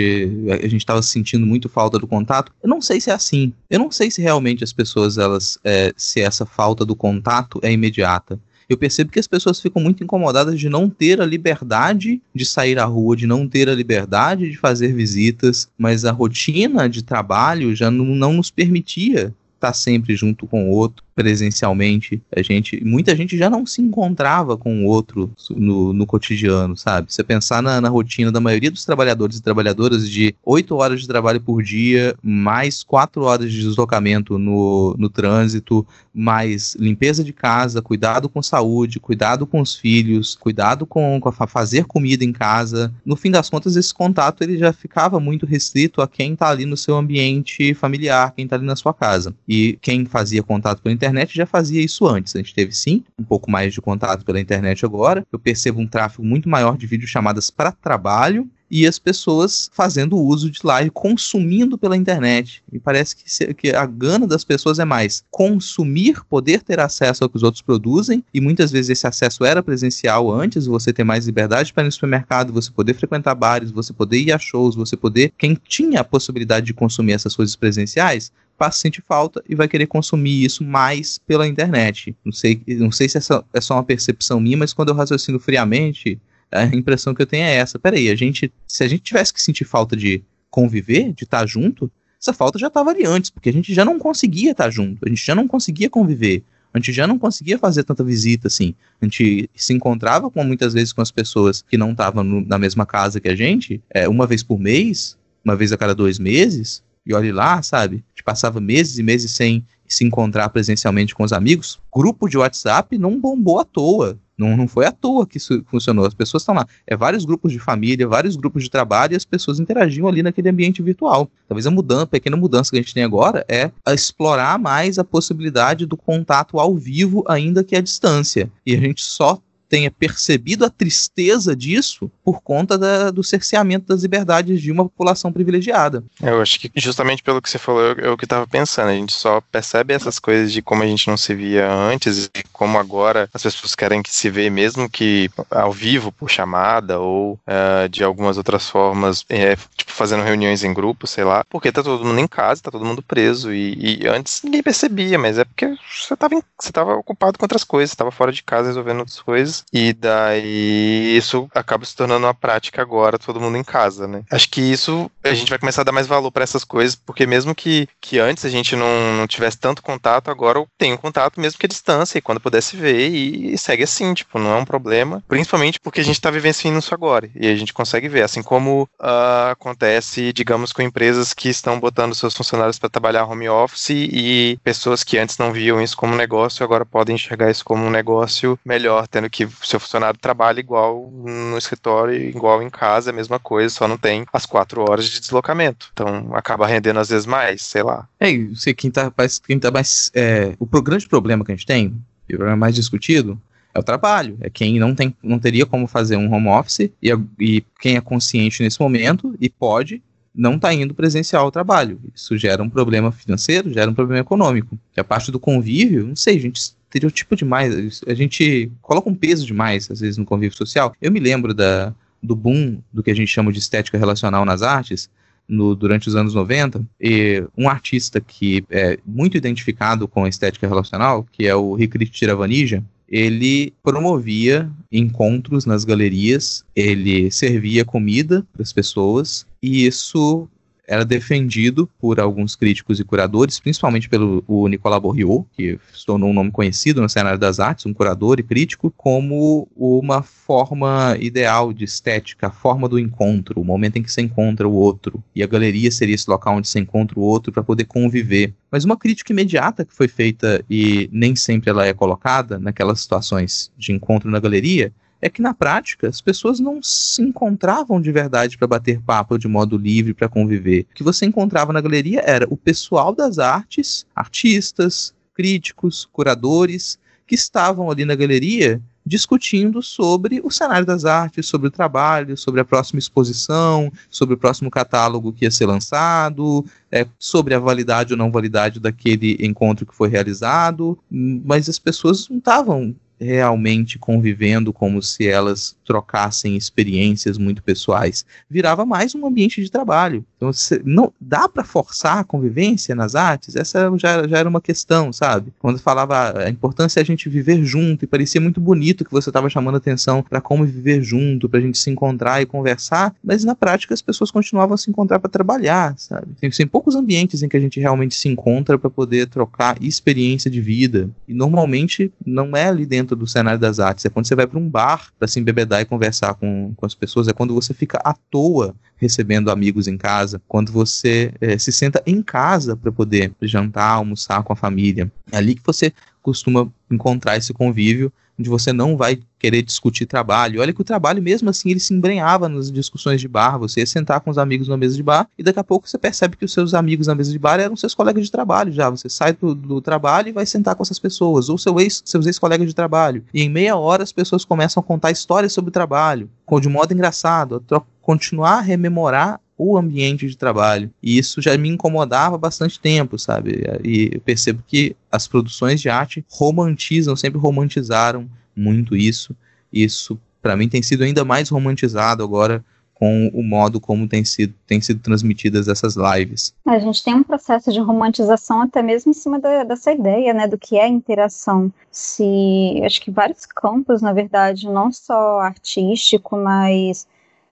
[SPEAKER 1] a gente estava sentindo muito falta do contato. Eu não sei se é assim. Eu não sei se realmente as pessoas elas é, se essa falta do contato é imediata eu percebo que as pessoas ficam muito incomodadas de não ter a liberdade de sair à rua, de não ter a liberdade de fazer visitas, mas a rotina de trabalho já não, não nos permitia estar sempre junto com o outro presencialmente. A gente, muita gente já não se encontrava com o outro no, no cotidiano, sabe? Você pensar na, na, rotina da maioria dos trabalhadores e trabalhadoras de 8 horas de trabalho por dia, mais 4 horas de deslocamento no, no trânsito, mais limpeza de casa, cuidado com saúde, cuidado com os filhos, cuidado com, com a fazer comida em casa. No fim das contas, esse contato ele já ficava muito restrito a quem está ali no seu ambiente familiar, quem está ali na sua casa. E quem fazia contato pela internet internet já fazia isso antes. A gente teve sim um pouco mais de contato pela internet agora. Eu percebo um tráfego muito maior de videochamadas para trabalho e as pessoas fazendo uso de live, consumindo pela internet. E parece que, que, a gana das pessoas é mais consumir, poder ter acesso ao que os outros produzem, e muitas vezes esse acesso era presencial antes, você ter mais liberdade para ir no supermercado, você poder frequentar bares, você poder ir a shows, você poder. Quem tinha a possibilidade de consumir essas coisas presenciais passa a sentir falta e vai querer consumir isso mais pela internet. Não sei, não sei se essa é só uma percepção minha, mas quando eu raciocino friamente, a impressão que eu tenho é essa. Peraí, a gente, se a gente tivesse que sentir falta de conviver, de estar junto, essa falta já estava ali antes, porque a gente já não conseguia estar junto, a gente já não conseguia conviver, a gente já não conseguia fazer tanta visita assim. A gente se encontrava com muitas vezes com as pessoas que não estavam na mesma casa que a gente, é, uma vez por mês, uma vez a cada dois meses, e olhe lá, sabe? A gente passava meses e meses sem se encontrar presencialmente com os amigos. Grupo de WhatsApp não bombou à toa. Não, não foi à toa que isso funcionou. As pessoas estão lá. É vários grupos de família, vários grupos de trabalho e as pessoas interagiam ali naquele ambiente virtual. Talvez a mudança, a pequena mudança que a gente tem agora é explorar mais a possibilidade do contato ao vivo, ainda que à distância. E a gente só tenha percebido a tristeza disso por conta da, do cerceamento das liberdades de uma população privilegiada.
[SPEAKER 5] Eu acho que justamente pelo que você falou, eu, eu que estava pensando, a gente só percebe essas coisas de como a gente não se via antes e como agora as pessoas querem que se vê mesmo que ao vivo por chamada ou uh, de algumas outras formas, é, tipo fazendo reuniões em grupo, sei lá, porque tá todo mundo em casa, tá todo mundo preso e, e antes ninguém percebia, mas é porque você estava ocupado com outras coisas, estava fora de casa resolvendo outras coisas e daí isso acaba se tornando uma prática agora, todo mundo em casa, né? Acho que isso a gente vai começar a dar mais valor para essas coisas, porque mesmo que, que antes a gente não, não tivesse tanto contato, agora eu tenho contato mesmo que a distância, e quando pudesse ver, e, e segue assim, tipo, não é um problema, principalmente porque a gente tá vivenciando isso agora, e a gente consegue ver, assim como uh, acontece, digamos, com empresas que estão botando seus funcionários para trabalhar home office e pessoas que antes não viam isso como negócio, agora podem enxergar isso como um negócio melhor, tendo que seu funcionário trabalha igual no escritório, igual em casa, a mesma coisa, só não tem as quatro horas de deslocamento. Então acaba rendendo às vezes mais, sei lá.
[SPEAKER 1] É, você quem tá, quem tá mais. É, o grande problema que a gente tem, e o problema mais discutido, é o trabalho. É quem não, tem, não teria como fazer um home office e, e quem é consciente nesse momento e pode não está indo presencial ao trabalho. Isso gera um problema financeiro, gera um problema econômico. Que a parte do convívio, não sei, gente estereotipo demais. A gente coloca um peso demais, às vezes, no convívio social. Eu me lembro da, do boom do que a gente chama de estética relacional nas artes, no, durante os anos 90, e um artista que é muito identificado com a estética relacional, que é o Rikrit Tiravanija, ele promovia encontros nas galerias, ele servia comida para as pessoas, e isso era defendido por alguns críticos e curadores, principalmente pelo o Nicolas Borriot, que se tornou um nome conhecido no cenário das artes, um curador e crítico, como uma forma ideal de estética, a forma do encontro, o momento em que se encontra o outro. E a galeria seria esse local onde se encontra o outro para poder conviver. Mas uma crítica imediata que foi feita e nem sempre ela é colocada naquelas situações de encontro na galeria é que na prática as pessoas não se encontravam de verdade para bater papo de modo livre para conviver. O que você encontrava na galeria era o pessoal das artes, artistas, críticos, curadores, que estavam ali na galeria discutindo sobre o cenário das artes, sobre o trabalho, sobre a próxima exposição, sobre o próximo catálogo que ia ser lançado, é, sobre a validade ou não validade daquele encontro que foi realizado, mas as pessoas não estavam realmente convivendo como se elas trocassem experiências muito pessoais. Virava mais um ambiente de trabalho. Então, não dá para forçar a convivência nas artes? Essa já, já era uma questão, sabe? Quando falava a importância é a gente viver junto, e parecia muito bonito que você estava chamando atenção para como viver junto, para a gente se encontrar e conversar, mas na prática as pessoas continuavam a se encontrar para trabalhar, sabe? Tem, tem poucos ambientes em que a gente realmente se encontra para poder trocar experiência de vida. E normalmente não é ali dentro do cenário das artes, é quando você vai para um bar para se embebedar e conversar com, com as pessoas, é quando você fica à toa recebendo amigos em casa, quando você é, se senta em casa para poder jantar, almoçar com a família. É ali que você costuma encontrar esse convívio onde você não vai querer discutir trabalho. Olha que o trabalho, mesmo assim, ele se embrenhava nas discussões de bar. Você ia sentar com os amigos na mesa de bar e daqui a pouco você percebe que os seus amigos na mesa de bar eram seus colegas de trabalho já. Você sai do, do trabalho e vai sentar com essas pessoas, ou seu ex, seus ex-colegas de trabalho. E em meia hora as pessoas começam a contar histórias sobre o trabalho, de modo engraçado, a continuar a rememorar o ambiente de trabalho. E isso já me incomodava há bastante tempo, sabe? E eu percebo que as produções de arte romantizam, sempre romantizaram muito isso. Isso, para mim, tem sido ainda mais romantizado agora com o modo como tem sido, tem sido transmitidas essas lives.
[SPEAKER 2] A gente tem um processo de romantização até mesmo em cima da, dessa ideia, né, do que é interação. Se, acho que vários campos, na verdade, não só artístico, mas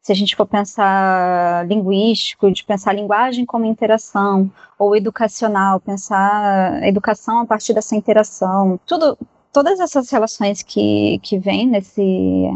[SPEAKER 2] se a gente for pensar linguístico, de pensar linguagem como interação, ou educacional, pensar educação a partir dessa interação, tudo todas essas relações que, que vêm nesse,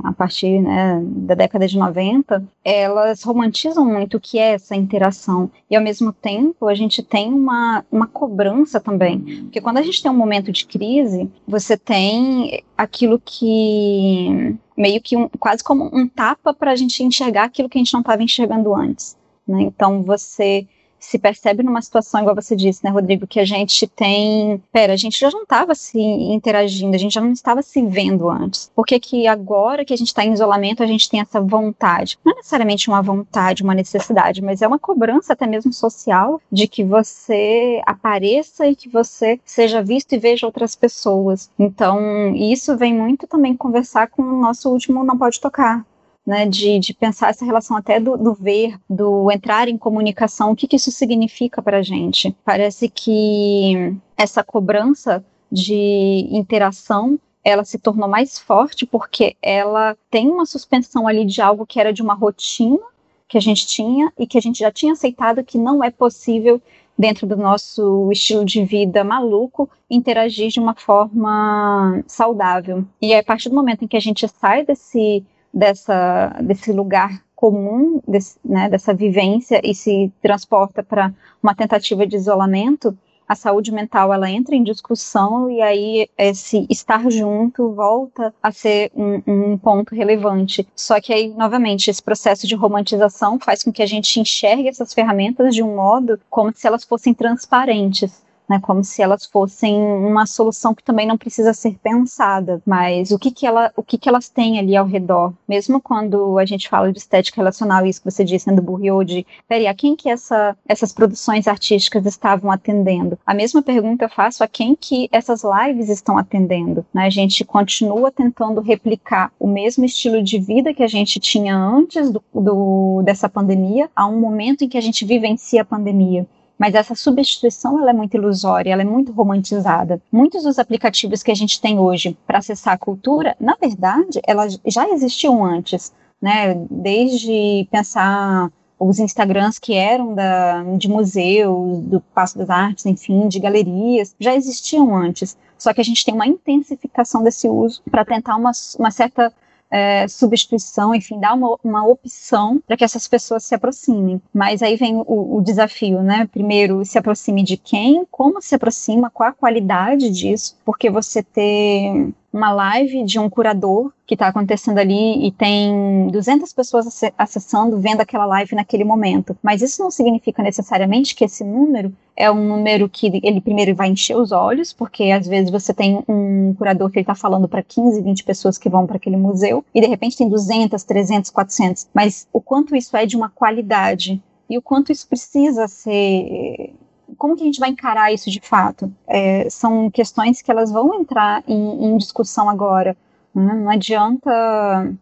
[SPEAKER 2] a partir né, da década de 90, elas romantizam muito o que é essa interação. E ao mesmo tempo, a gente tem uma, uma cobrança também. Porque quando a gente tem um momento de crise, você tem aquilo que meio que um, quase como um tapa para a gente enxergar aquilo que a gente não estava enxergando antes. Né? Então você se percebe numa situação, igual você disse, né, Rodrigo, que a gente tem. Pera, a gente já não estava se interagindo, a gente já não estava se vendo antes. Por que, que agora que a gente está em isolamento, a gente tem essa vontade? Não é necessariamente uma vontade, uma necessidade, mas é uma cobrança até mesmo social de que você apareça e que você seja visto e veja outras pessoas. Então, isso vem muito também conversar com o nosso último Não Pode Tocar, né, de, de pensar essa relação até do, do ver, do entrar em comunicação, o que, que isso significa para a gente. Parece que essa cobrança de interação ela se tornou mais forte porque ela tem uma suspensão ali de algo que era de uma rotina que a gente tinha e que a gente já tinha aceitado que não é possível dentro do nosso estilo de vida maluco interagir de uma forma saudável. E a partir do momento em que a gente sai desse dessa, desse lugar comum, desse, né, dessa vivência e se transporta para uma tentativa de isolamento, a saúde mental ela entra em discussão e aí esse estar junto volta a ser um, um, ponto relevante. Só que aí, novamente, esse processo de romantização faz com que a gente enxergue essas ferramentas de um modo como se elas fossem transparentes né, como se elas fossem uma solução que também não precisa ser pensada, mas o que que, ela, o que que elas têm ali ao redor, mesmo quando a gente fala de estética relacional, isso que você disse, né, do de, peraí, a quem que essa, essas produções artísticas estavam atendendo? A mesma pergunta eu faço a quem que essas lives estão atendendo, né, a gente continua tentando replicar o mesmo estilo de vida que a gente tinha antes do, do dessa pandemia, a um momento em que a gente vivencia a pandemia. Mas essa substituição ela é muito ilusória, ela é muito romantizada. Muitos dos aplicativos que a gente tem hoje para acessar a cultura, na verdade, elas já existiam antes, né? Desde pensar os Instagrams que eram da, de museus, do Passo das Artes, enfim, de galerias, já existiam antes. Só que a gente tem uma intensificação desse uso para tentar uma, uma certa é, substituição, enfim, dar uma, uma opção para que essas pessoas se aproximem. Mas aí vem o, o, desafio, né? Primeiro, se aproxime de quem, como se aproxima, qual a qualidade disso, porque você ter uma live de um curador que está acontecendo ali e tem 200 pessoas acessando, vendo aquela live naquele momento. Mas isso não significa necessariamente que esse número é um número que ele primeiro vai encher os olhos, porque às vezes você tem um curador que ele está falando para 15, 20 pessoas que vão para aquele museu e de repente tem 200, 300, 400. Mas o quanto isso é de uma qualidade e o quanto isso precisa ser como que a gente vai encarar isso de fato? É, são questões que elas vão entrar em, em discussão agora. Né? Não adianta,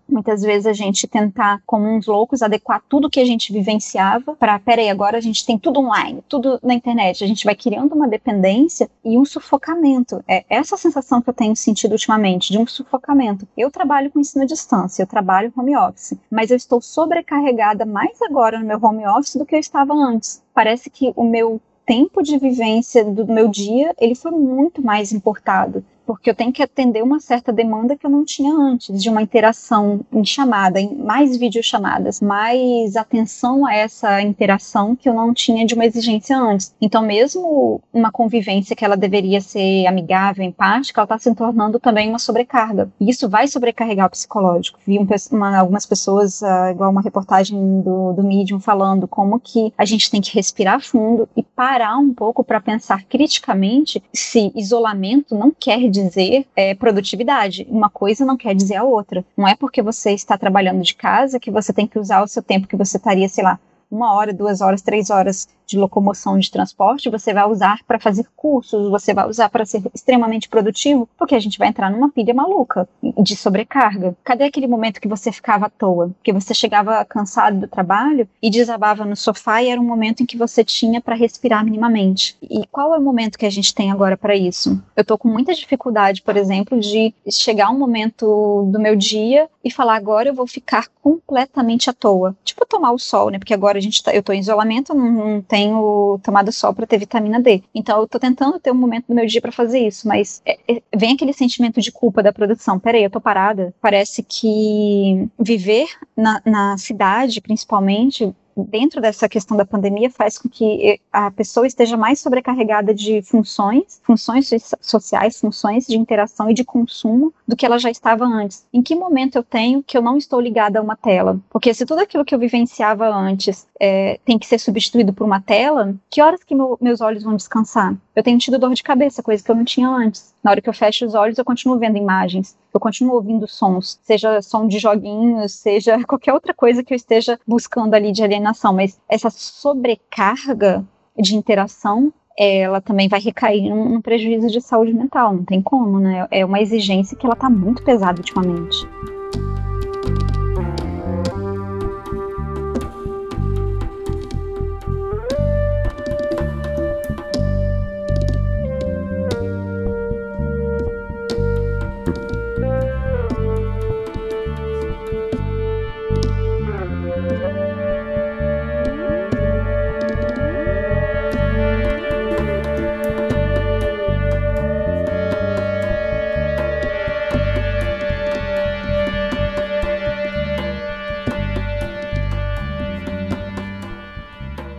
[SPEAKER 2] muitas vezes, a gente tentar, como uns loucos, adequar tudo que a gente vivenciava para, peraí, agora a gente tem tudo online, tudo na internet. A gente vai criando uma dependência e um sufocamento. É essa sensação que eu tenho sentido ultimamente, de um sufocamento. Eu trabalho com ensino à distância, eu trabalho home office, mas eu estou sobrecarregada mais agora no meu home office do que eu estava antes. Parece que o meu tempo de vivência do meu dia, ele foi muito mais importado porque eu tenho que atender uma certa demanda que eu não tinha antes, de uma interação em chamada, em mais videochamadas, mais atenção a essa interação que eu não tinha de uma exigência antes. Então, mesmo uma convivência que ela deveria ser amigável, empática, ela está se tornando também uma sobrecarga. E isso vai sobrecarregar o psicológico. Vi um, uma, algumas pessoas, uh, igual uma reportagem do, do Medium, falando como que a gente tem que respirar fundo e parar um pouco para pensar criticamente se isolamento não quer dizer dizer é, produtividade. Uma coisa não quer dizer a outra. Não é porque você está trabalhando de casa que você tem que usar o seu tempo que você estaria, sei lá, uma hora, duas horas, três horas de locomoção de transporte, você vai usar para fazer cursos, você vai usar para ser extremamente produtivo, porque a gente vai entrar numa pilha maluca de sobrecarga. Cadê aquele momento que você ficava à toa? Que você chegava cansado do trabalho e desabava no sofá e era um momento em que você tinha para respirar minimamente. E qual é o momento que a gente tem agora para isso? Eu tô com muita dificuldade, por exemplo, de chegar um momento do meu dia e falar agora eu vou ficar completamente à toa. Tipo tomar o sol, né? Porque agora a gente tá, eu tô em isolamento, não, não tem tenho tomado sol para ter vitamina D. Então eu tô tentando ter um momento do meu dia para fazer isso, mas é, é, vem aquele sentimento de culpa da produção. Peraí, eu tô parada. Parece que viver na, na cidade, principalmente, dentro dessa questão da pandemia faz com que a pessoa esteja mais sobrecarregada de funções, funções sociais, funções de interação e de consumo do que ela já estava antes. Em que momento eu tenho que eu não estou ligada a uma tela? Porque se tudo aquilo que eu vivenciava antes é, tem que ser substituído por uma tela, que horas que meu, meus olhos vão descansar? Eu tenho tido dor de cabeça, coisa que eu não tinha antes. Na hora que eu fecho os olhos, eu continuo vendo imagens, eu continuo ouvindo sons, seja som de joguinhos, seja qualquer outra coisa que eu esteja buscando ali de alienação. Mas essa sobrecarga de interação ela também vai recair num, num, prejuízo de saúde mental, não tem como, né? É uma exigência que ela tá muito pesada ultimamente.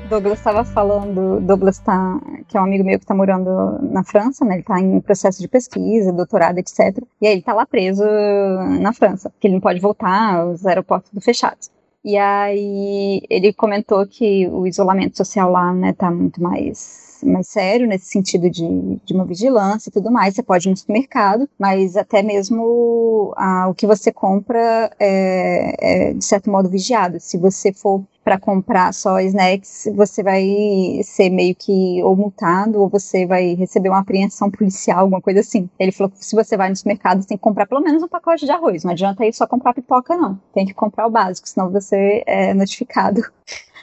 [SPEAKER 2] Douglas estava falando, Douglas tá, que é um amigo meu que está morando na França, né? Ele está em processo de pesquisa, doutorado, etc. E aí ele está lá preso na França, porque ele não pode voltar, os aeroportos estão fechados. E aí ele comentou que o isolamento social lá, né, tá muito mais mais sério nesse sentido de, de uma vigilância e tudo mais. Você pode ir no supermercado, mas até mesmo ah, o que você compra é, é, de certo modo vigiado. Se você for para comprar só snacks, você vai ser meio que ou multado ou você vai receber uma apreensão policial, alguma coisa assim. Ele falou que se você vai no supermercado, você tem que comprar pelo menos um pacote de arroz. Não adianta ir só comprar pipoca, não. Tem que comprar o básico, senão você é notificado.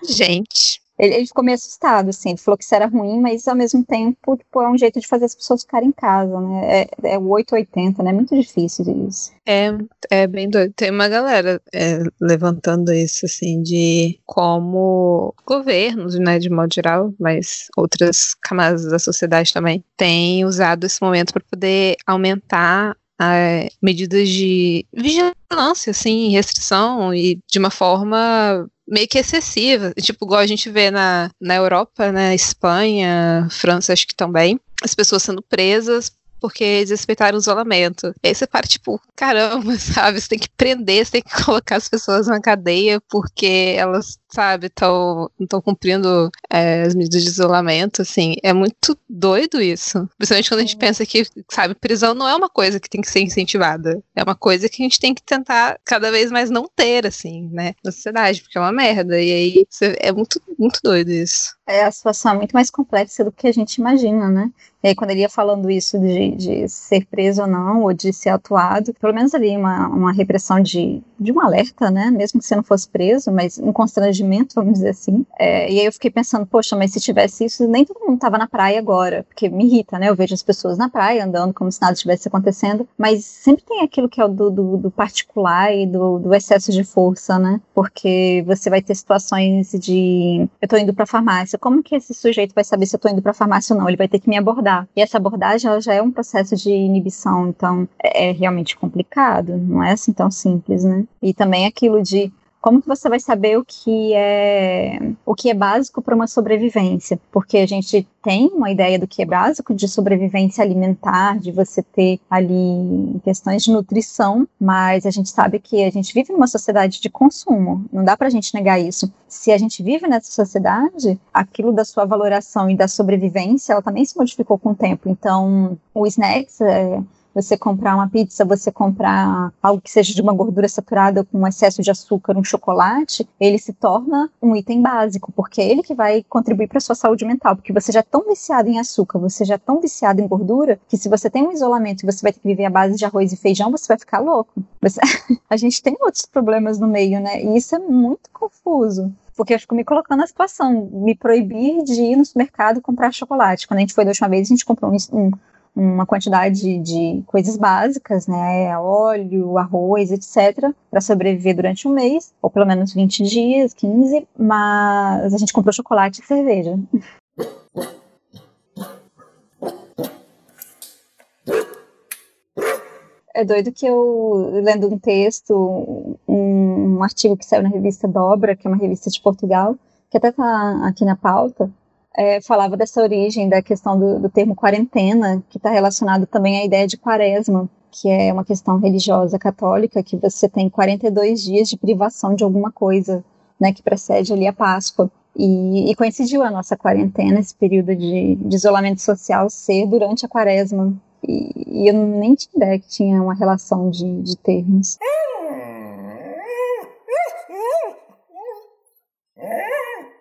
[SPEAKER 4] Gente.
[SPEAKER 2] Ele, ele, ficou meio assustado, assim, ele falou que isso era ruim, mas ao mesmo tempo, tipo, é um jeito de fazer as pessoas ficarem em casa, né? É, é o 880, né? É muito difícil isso.
[SPEAKER 4] É, é bem doido. Tem uma galera é, levantando isso, assim, de como governos, né, de modo geral, mas outras camadas da sociedade também, têm usado esse momento para poder aumentar é, medidas de vigilância, assim, restrição e de uma forma meio que excessiva, tipo, igual a gente vê na, na Europa, né, Espanha, França, acho que também, as pessoas sendo presas porque eles respeitaram o isolamento. E aí você para, tipo, caramba, sabe? Você tem que prender, você tem que colocar as pessoas na cadeia porque elas, sabe, tão, não estão cumprindo é, as medidas de isolamento, assim. É muito doido isso. Principalmente quando a gente pensa que, sabe, prisão não é uma coisa que tem que ser incentivada. É uma coisa que a gente tem que tentar cada vez mais não ter, assim, né, na sociedade, porque é uma merda. E aí é muito, muito doido isso.
[SPEAKER 2] É, a situação é muito mais complexa do que a gente imagina, né? E aí, quando ele ia falando isso de, de ser preso ou não, ou de ser atuado, pelo menos ali uma, uma repressão de, de um alerta, né? Mesmo que você não fosse preso, mas um constrangimento, vamos dizer assim. É, e aí eu fiquei pensando, poxa, mas se tivesse isso, nem todo mundo estava na praia agora, porque me irrita, né? Eu vejo as pessoas na praia andando como se nada estivesse acontecendo, mas sempre tem aquilo que é o do, do, do particular e do, do, excesso de força, né? Porque você vai ter situações de eu tô indo pra farmácia, como que esse sujeito vai saber se eu tô indo pra farmácia ou não? Ele vai ter que me abordar. E essa abordagem já é um processo de inibição, então é, é realmente complicado, não é assim tão simples, né? E também aquilo de como que você vai saber o que é o que é básico para uma sobrevivência? Porque a gente tem uma ideia do que é básico de sobrevivência alimentar, de você ter ali questões de nutrição, mas a gente sabe que a gente vive numa sociedade de consumo. Não dá para a gente negar isso. Se a gente vive nessa sociedade, aquilo da sua valoração e da sobrevivência, ela também se modificou com o tempo. Então, o snacks é, você comprar uma pizza, você comprar algo que seja de uma gordura saturada com excesso de açúcar, um chocolate, ele se torna um item básico, porque é ele que vai contribuir para sua saúde mental, porque você já é tão viciado em açúcar, você já é tão viciado em gordura, que se você tem um isolamento e você vai ter que viver à base de arroz e feijão, você vai ficar louco. Você... a gente tem outros problemas no meio, né? E isso é muito confuso porque eu fico me colocando na situação, me proibir de ir no supermercado comprar chocolate. Quando a gente foi da última vez, a gente comprou um, um, uma quantidade de coisas básicas, né, óleo, arroz, etc, para sobreviver durante um mês, ou pelo menos 20 dias, 15, mas a gente comprou chocolate e cerveja. é doido que eu, lendo um texto, um, um, artigo que saiu na revista Dobra, que é uma revista de Portugal, que até está aqui na pauta, é, falava dessa origem da questão do, do termo quarentena, que está relacionado também à ideia de quaresma, que é uma questão religiosa católica, que você tem 42 dias de privação de alguma coisa, né, que precede ali a Páscoa. E, e coincidiu a nossa quarentena, esse período de, de isolamento social, ser durante a quaresma, e, e eu nem tinha ideia que tinha uma relação de, de termos.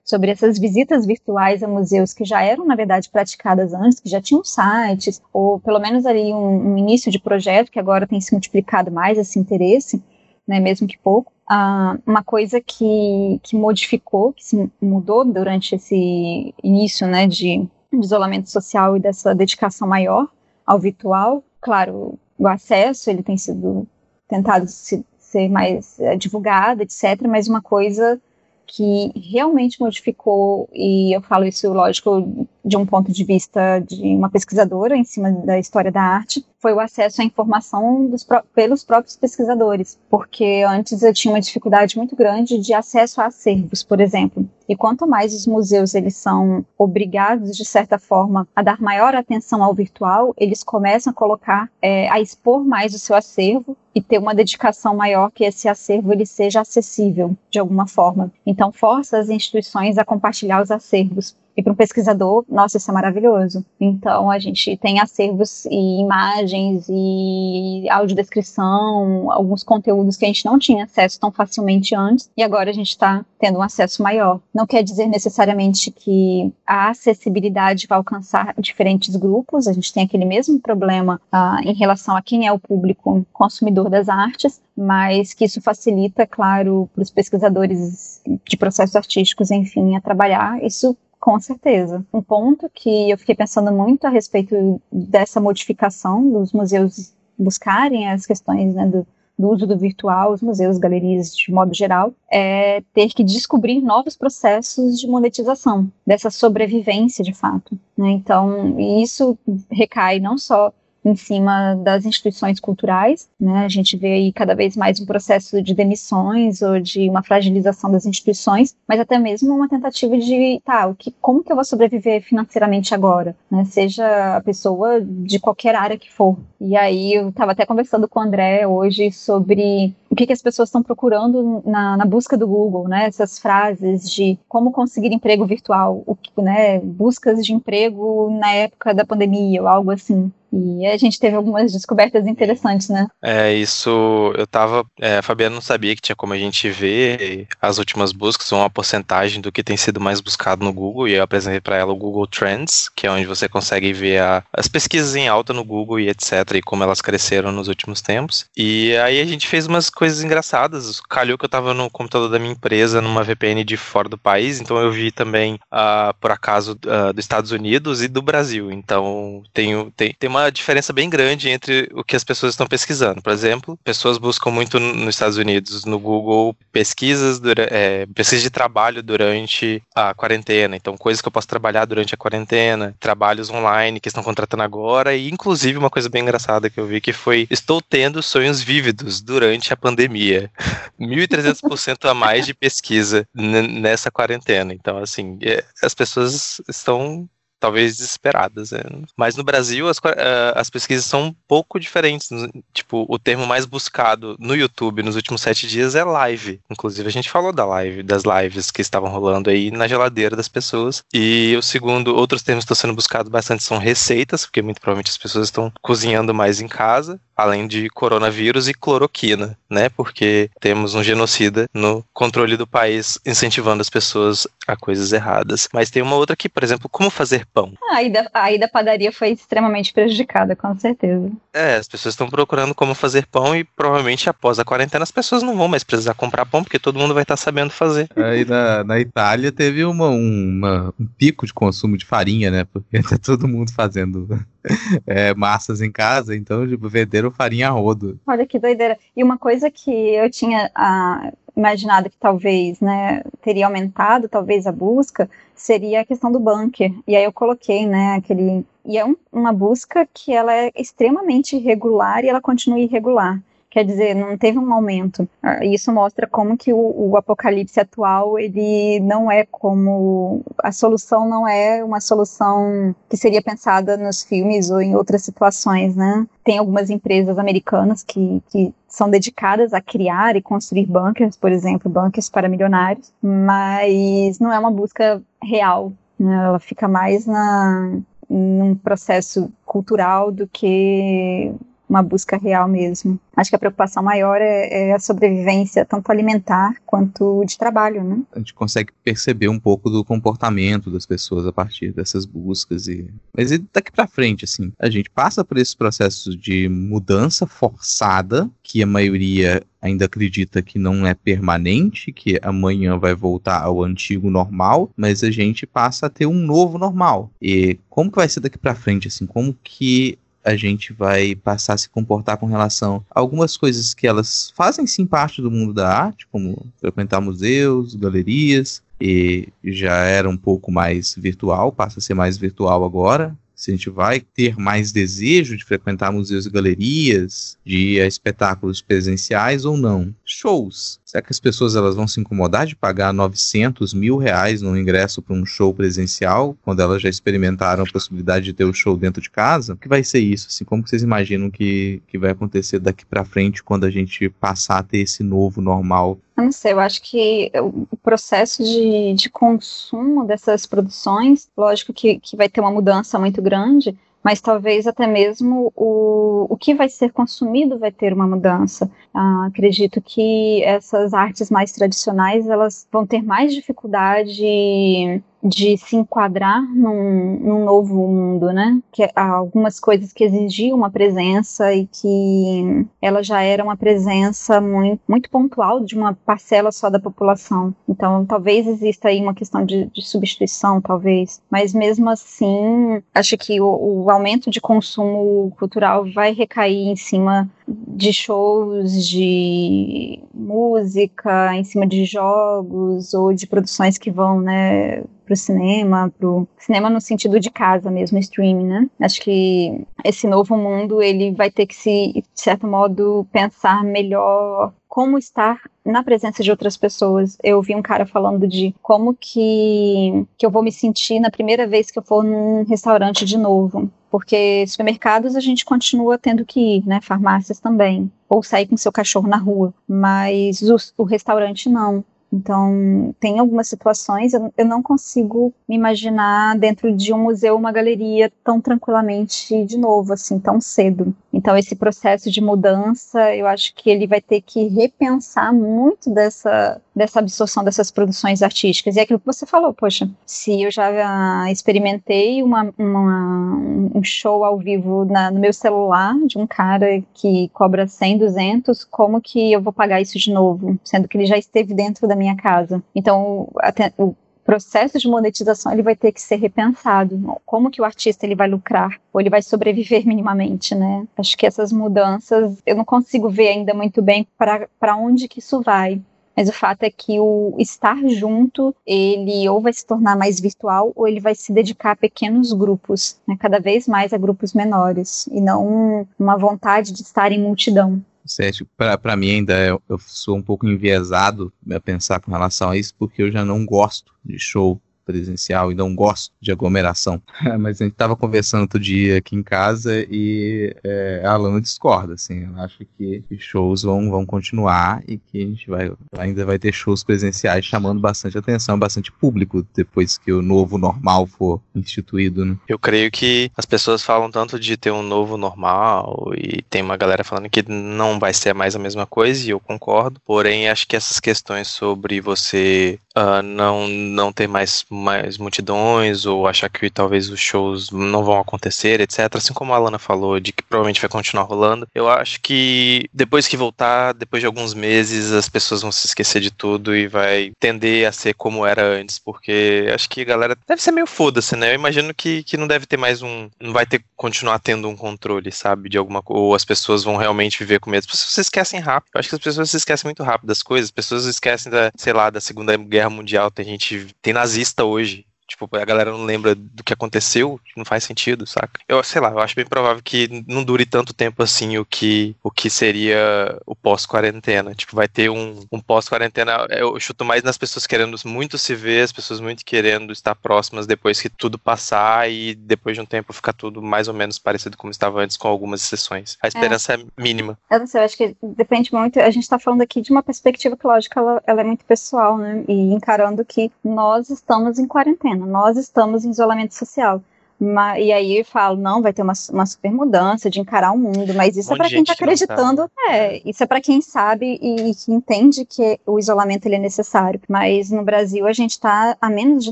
[SPEAKER 2] Sobre essas visitas virtuais a museus que já eram, na verdade, praticadas antes, que já tinham sites, ou pelo menos ali um, um início de projeto, que agora tem se multiplicado mais esse interesse, né, mesmo que pouco. Ah, uma coisa que, que modificou, que se mudou durante esse início né, de, de isolamento social e dessa dedicação maior, ao virtual. Claro, o acesso ele tem sido tentado se, ser mais é, divulgado, etc. Mas uma coisa que realmente modificou, e eu falo isso, lógico, de um ponto de vista de uma pesquisadora em cima da história da arte, foi o acesso à informação dos, pelos próprios pesquisadores, porque antes eu tinha uma dificuldade muito grande de acesso a acervos, por exemplo. E quanto mais os museus eles são obrigados de certa forma a dar maior atenção ao virtual, eles começam a colocar, é, a expor mais o seu acervo e ter uma dedicação maior que esse acervo ele seja acessível de alguma forma. Então força as instituições a compartilhar os acervos e para um pesquisador, nossa, isso é maravilhoso. Então, a gente tem acervos e imagens e audiodescrição, alguns conteúdos que a gente não tinha acesso tão facilmente antes, e agora a gente está tendo um acesso maior. Não quer dizer necessariamente que a acessibilidade vai alcançar diferentes grupos, a gente tem aquele mesmo problema uh, em relação a quem é o público consumidor das artes, mas que isso facilita, claro, para os pesquisadores de processos artísticos, enfim, a trabalhar. Isso com certeza. Um ponto que eu fiquei pensando muito a respeito dessa modificação dos museus buscarem as questões né, do, do uso do virtual, os museus, galerias de modo geral, é ter que descobrir novos processos de monetização, dessa sobrevivência de fato. Né? Então, isso recai não só em cima das instituições culturais, né? A gente vê aí cada vez mais um processo de demissões ou de uma fragilização das instituições, mas até mesmo uma tentativa de, tá, o que, como que eu vou sobreviver financeiramente agora, né? Seja a pessoa de qualquer área que for. E aí eu estava até conversando com o André hoje sobre o que, que as pessoas estão procurando na, na, busca do Google, né? Essas frases de como conseguir emprego virtual, o, né? Buscas de emprego na época da pandemia ou algo assim. E a gente teve algumas descobertas interessantes, né?
[SPEAKER 3] É, isso eu tava. É, a Fabiana não sabia que tinha como a gente ver as últimas buscas, uma porcentagem do que tem sido mais buscado no Google, e eu apresentei para ela o Google Trends, que é onde você consegue ver a, as pesquisas em alta no Google e etc, e como elas cresceram nos últimos tempos. E aí a gente fez umas coisas engraçadas. Calhou que eu tava no computador da minha empresa, numa VPN de fora do país, então eu vi também, uh, por acaso, uh, dos Estados Unidos e do Brasil. Então tem, tem, tem uma diferença bem grande entre o que as pessoas estão pesquisando. Por exemplo, pessoas buscam muito nos Estados Unidos, no Google, pesquisas, é, pesquisa de trabalho durante a quarentena. Então, coisas que eu posso trabalhar durante a quarentena, trabalhos online que estão contratando agora, e inclusive uma coisa bem engraçada que eu vi que foi: estou tendo sonhos vívidos durante a pandemia. 1.300% a mais de pesquisa nessa quarentena. Então, assim, é, as pessoas estão talvez desesperadas. Né? Mas no Brasil as, eh, as pesquisas são um pouco diferentes. Tipo, o termo mais buscado no YouTube nos últimos sete dias é live. Inclusive a gente falou da live, das lives que estavam rolando aí na geladeira das pessoas. E o segundo, outros termos que estão sendo buscados bastante são receitas, porque muito provavelmente as pessoas estão cozinhando mais em casa além de coronavírus e cloroquina, né? Porque temos um genocida no controle do país incentivando as pessoas a coisas erradas. Mas tem uma outra aqui, por exemplo, como fazer pão.
[SPEAKER 2] A ida, a ida à padaria foi extremamente prejudicada, com certeza.
[SPEAKER 3] É, as pessoas estão procurando como fazer pão e provavelmente após a quarentena as pessoas não vão mais precisar comprar pão porque todo mundo vai estar sabendo fazer.
[SPEAKER 1] Aí na, na Itália teve uma, uma, um pico de consumo de farinha, né? Porque tá todo mundo fazendo é, massas em casa, então tipo, venderam farinha rodo.
[SPEAKER 2] Olha que doideira. E uma coisa que eu tinha ah, imaginado que talvez né, teria aumentado, talvez a busca, seria a questão do bunker. E aí eu coloquei, né, aquele. E é um, uma busca que ela é extremamente irregular e ela continua irregular quer dizer, não teve um aumento. Ah, isso mostra como que o, o, apocalipse atual, ele não é como, a solução não é uma solução que seria pensada nos filmes ou em outras situações, né? Tem algumas empresas americanas que, que são dedicadas a criar e construir bunkers, por exemplo, bunkers para milionários, mas não é uma busca real, né? ela fica mais na, num processo cultural do que uma busca real mesmo. Acho que a preocupação maior é, é, a sobrevivência, tanto alimentar quanto de trabalho, né?
[SPEAKER 1] A gente consegue perceber um pouco do comportamento das pessoas a partir dessas buscas e mas e daqui para frente assim, a gente passa por esses processos de mudança forçada que a maioria ainda acredita que não é permanente, que amanhã vai voltar ao antigo normal, mas a gente passa a ter um novo normal. E como que vai ser daqui para frente assim? Como que a gente vai passar a se comportar com relação a algumas coisas que elas fazem sim parte do mundo da arte, como frequentar museus, galerias, e já era um pouco mais virtual, passa a ser mais virtual agora, se a gente vai ter mais desejo de frequentar museus e galerias, de ir a espetáculos presenciais ou não. Shows. Será que as pessoas elas vão se incomodar de pagar 900 mil reais no ingresso para um show presencial, quando elas já experimentaram a possibilidade de ter o show dentro de casa? O que vai ser isso? Assim, como vocês imaginam que, que vai acontecer daqui para frente quando a gente passar a ter esse novo normal
[SPEAKER 2] eu não sei, eu acho que o processo de, de consumo dessas produções, lógico que, que vai ter uma mudança muito grande, mas talvez até mesmo o, o que vai ser consumido vai ter uma mudança. Ah, acredito que essas artes mais tradicionais elas vão ter mais dificuldade de se enquadrar num, num, novo mundo, né? Que há algumas coisas que exigiam uma presença e que ela já era uma presença muito, muito pontual de uma parcela só da população. Então, talvez exista aí uma questão de, de substituição, talvez. Mas mesmo assim, acho que o, o aumento de consumo cultural vai recair em cima de shows de música, em cima de jogos ou de produções que vão, né, pro cinema, pro cinema no sentido de casa mesmo, streaming, né? Acho que esse novo mundo ele vai ter que se, de certo modo, pensar melhor como estar na presença de outras pessoas. Eu vi um cara falando de como que, que eu vou me sentir na primeira vez que eu for num restaurante de novo. Porque supermercados a gente continua tendo que ir, né? Farmácias também. Ou sair com seu cachorro na rua. Mas o, o restaurante não. Então, tem algumas situações, eu, eu não consigo me imaginar dentro de um museu, uma galeria, tão tranquilamente de novo, assim, tão cedo. Então, esse processo de mudança, eu acho que ele vai ter que repensar muito dessa, dessa absorção dessas produções artísticas. E é aquilo que você falou, poxa, se eu já experimentei uma, uma um show ao vivo na, no meu celular de um cara que cobra 100, 200, como que eu vou pagar isso de novo? Sendo que ele já esteve dentro da minha casa. Então, até, o processo de monetização ele vai ter que ser repensado. Como que o artista ele vai lucrar ou ele vai sobreviver minimamente, né? Acho que essas mudanças eu não consigo ver ainda muito bem para onde que isso vai. Mas o fato é que o estar junto, ele ou vai se tornar mais virtual ou ele vai se dedicar a pequenos grupos, né? cada vez mais a grupos menores, e não uma vontade de estar em multidão.
[SPEAKER 1] Sérgio, para mim ainda é, eu sou um pouco enviesado a pensar com relação a isso, porque eu já não gosto de show presencial e não gosto de aglomeração. Mas a gente estava conversando outro dia aqui em casa e é, a Alana discorda, assim. Eu acho que shows vão, vão continuar e que a gente vai, ainda vai ter shows presenciais chamando bastante atenção, bastante público depois que o novo normal for instituído, né?
[SPEAKER 3] Eu creio que as pessoas falam tanto de ter um novo normal e tem uma galera falando que não vai ser mais a mesma coisa e eu concordo. Porém, acho que essas questões sobre você uh, não, não ter mais, mais multidões ou achar que talvez os shows não vão acontecer, etc. Assim como a Alana falou, de que provavelmente vai continuar rolando. Eu acho que depois que voltar, depois de alguns meses, as pessoas vão se esquecer de tudo e vai tender a ser como era antes, porque acho que a galera deve ser meio foda-se, né? Eu imagino que, que não deve ter mais um. Não vai ter continuar tendo um controle, sabe? De alguma coisa. Ou as pessoas vão realmente viver com medo. As pessoas se esquecem rápido. Eu acho que as pessoas se esquecem muito rápido das coisas. As pessoas esquecem da, sei lá, da Segunda Guerra Mundial. Tem gente. Tem nazista hoje. Tipo, a galera não lembra do que aconteceu, não faz sentido, saca? Eu sei lá, eu acho bem provável que não dure tanto tempo assim o que, o que seria o pós-quarentena. Tipo, vai ter um, um pós-quarentena. Eu chuto mais nas pessoas querendo muito se ver, as pessoas muito querendo estar próximas depois que tudo passar e depois de um tempo ficar tudo mais ou menos parecido como estava antes, com algumas exceções. A esperança é, é mínima.
[SPEAKER 2] Eu não sei, eu acho que depende muito. A gente tá falando aqui de uma perspectiva que, lógico, ela, ela é muito pessoal, né? E encarando que nós estamos em quarentena nós estamos em isolamento social. Mas, e aí eu falo, não, vai ter uma, uma super mudança de encarar o mundo, mas isso um é para quem está acreditando, é, isso é para quem sabe e, e, que entende que o isolamento ele é necessário. Mas no Brasil a gente está a menos de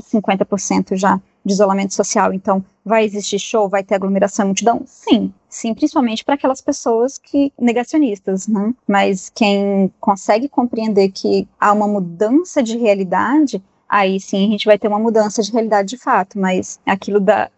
[SPEAKER 2] 50% já de isolamento social, então vai existir show, vai ter aglomeração, multidão? Sim, sim, principalmente para aquelas pessoas que negacionistas, né? Mas quem consegue compreender que há uma mudança de realidade aí sim a gente vai ter uma mudança de realidade de fato, mas aquilo da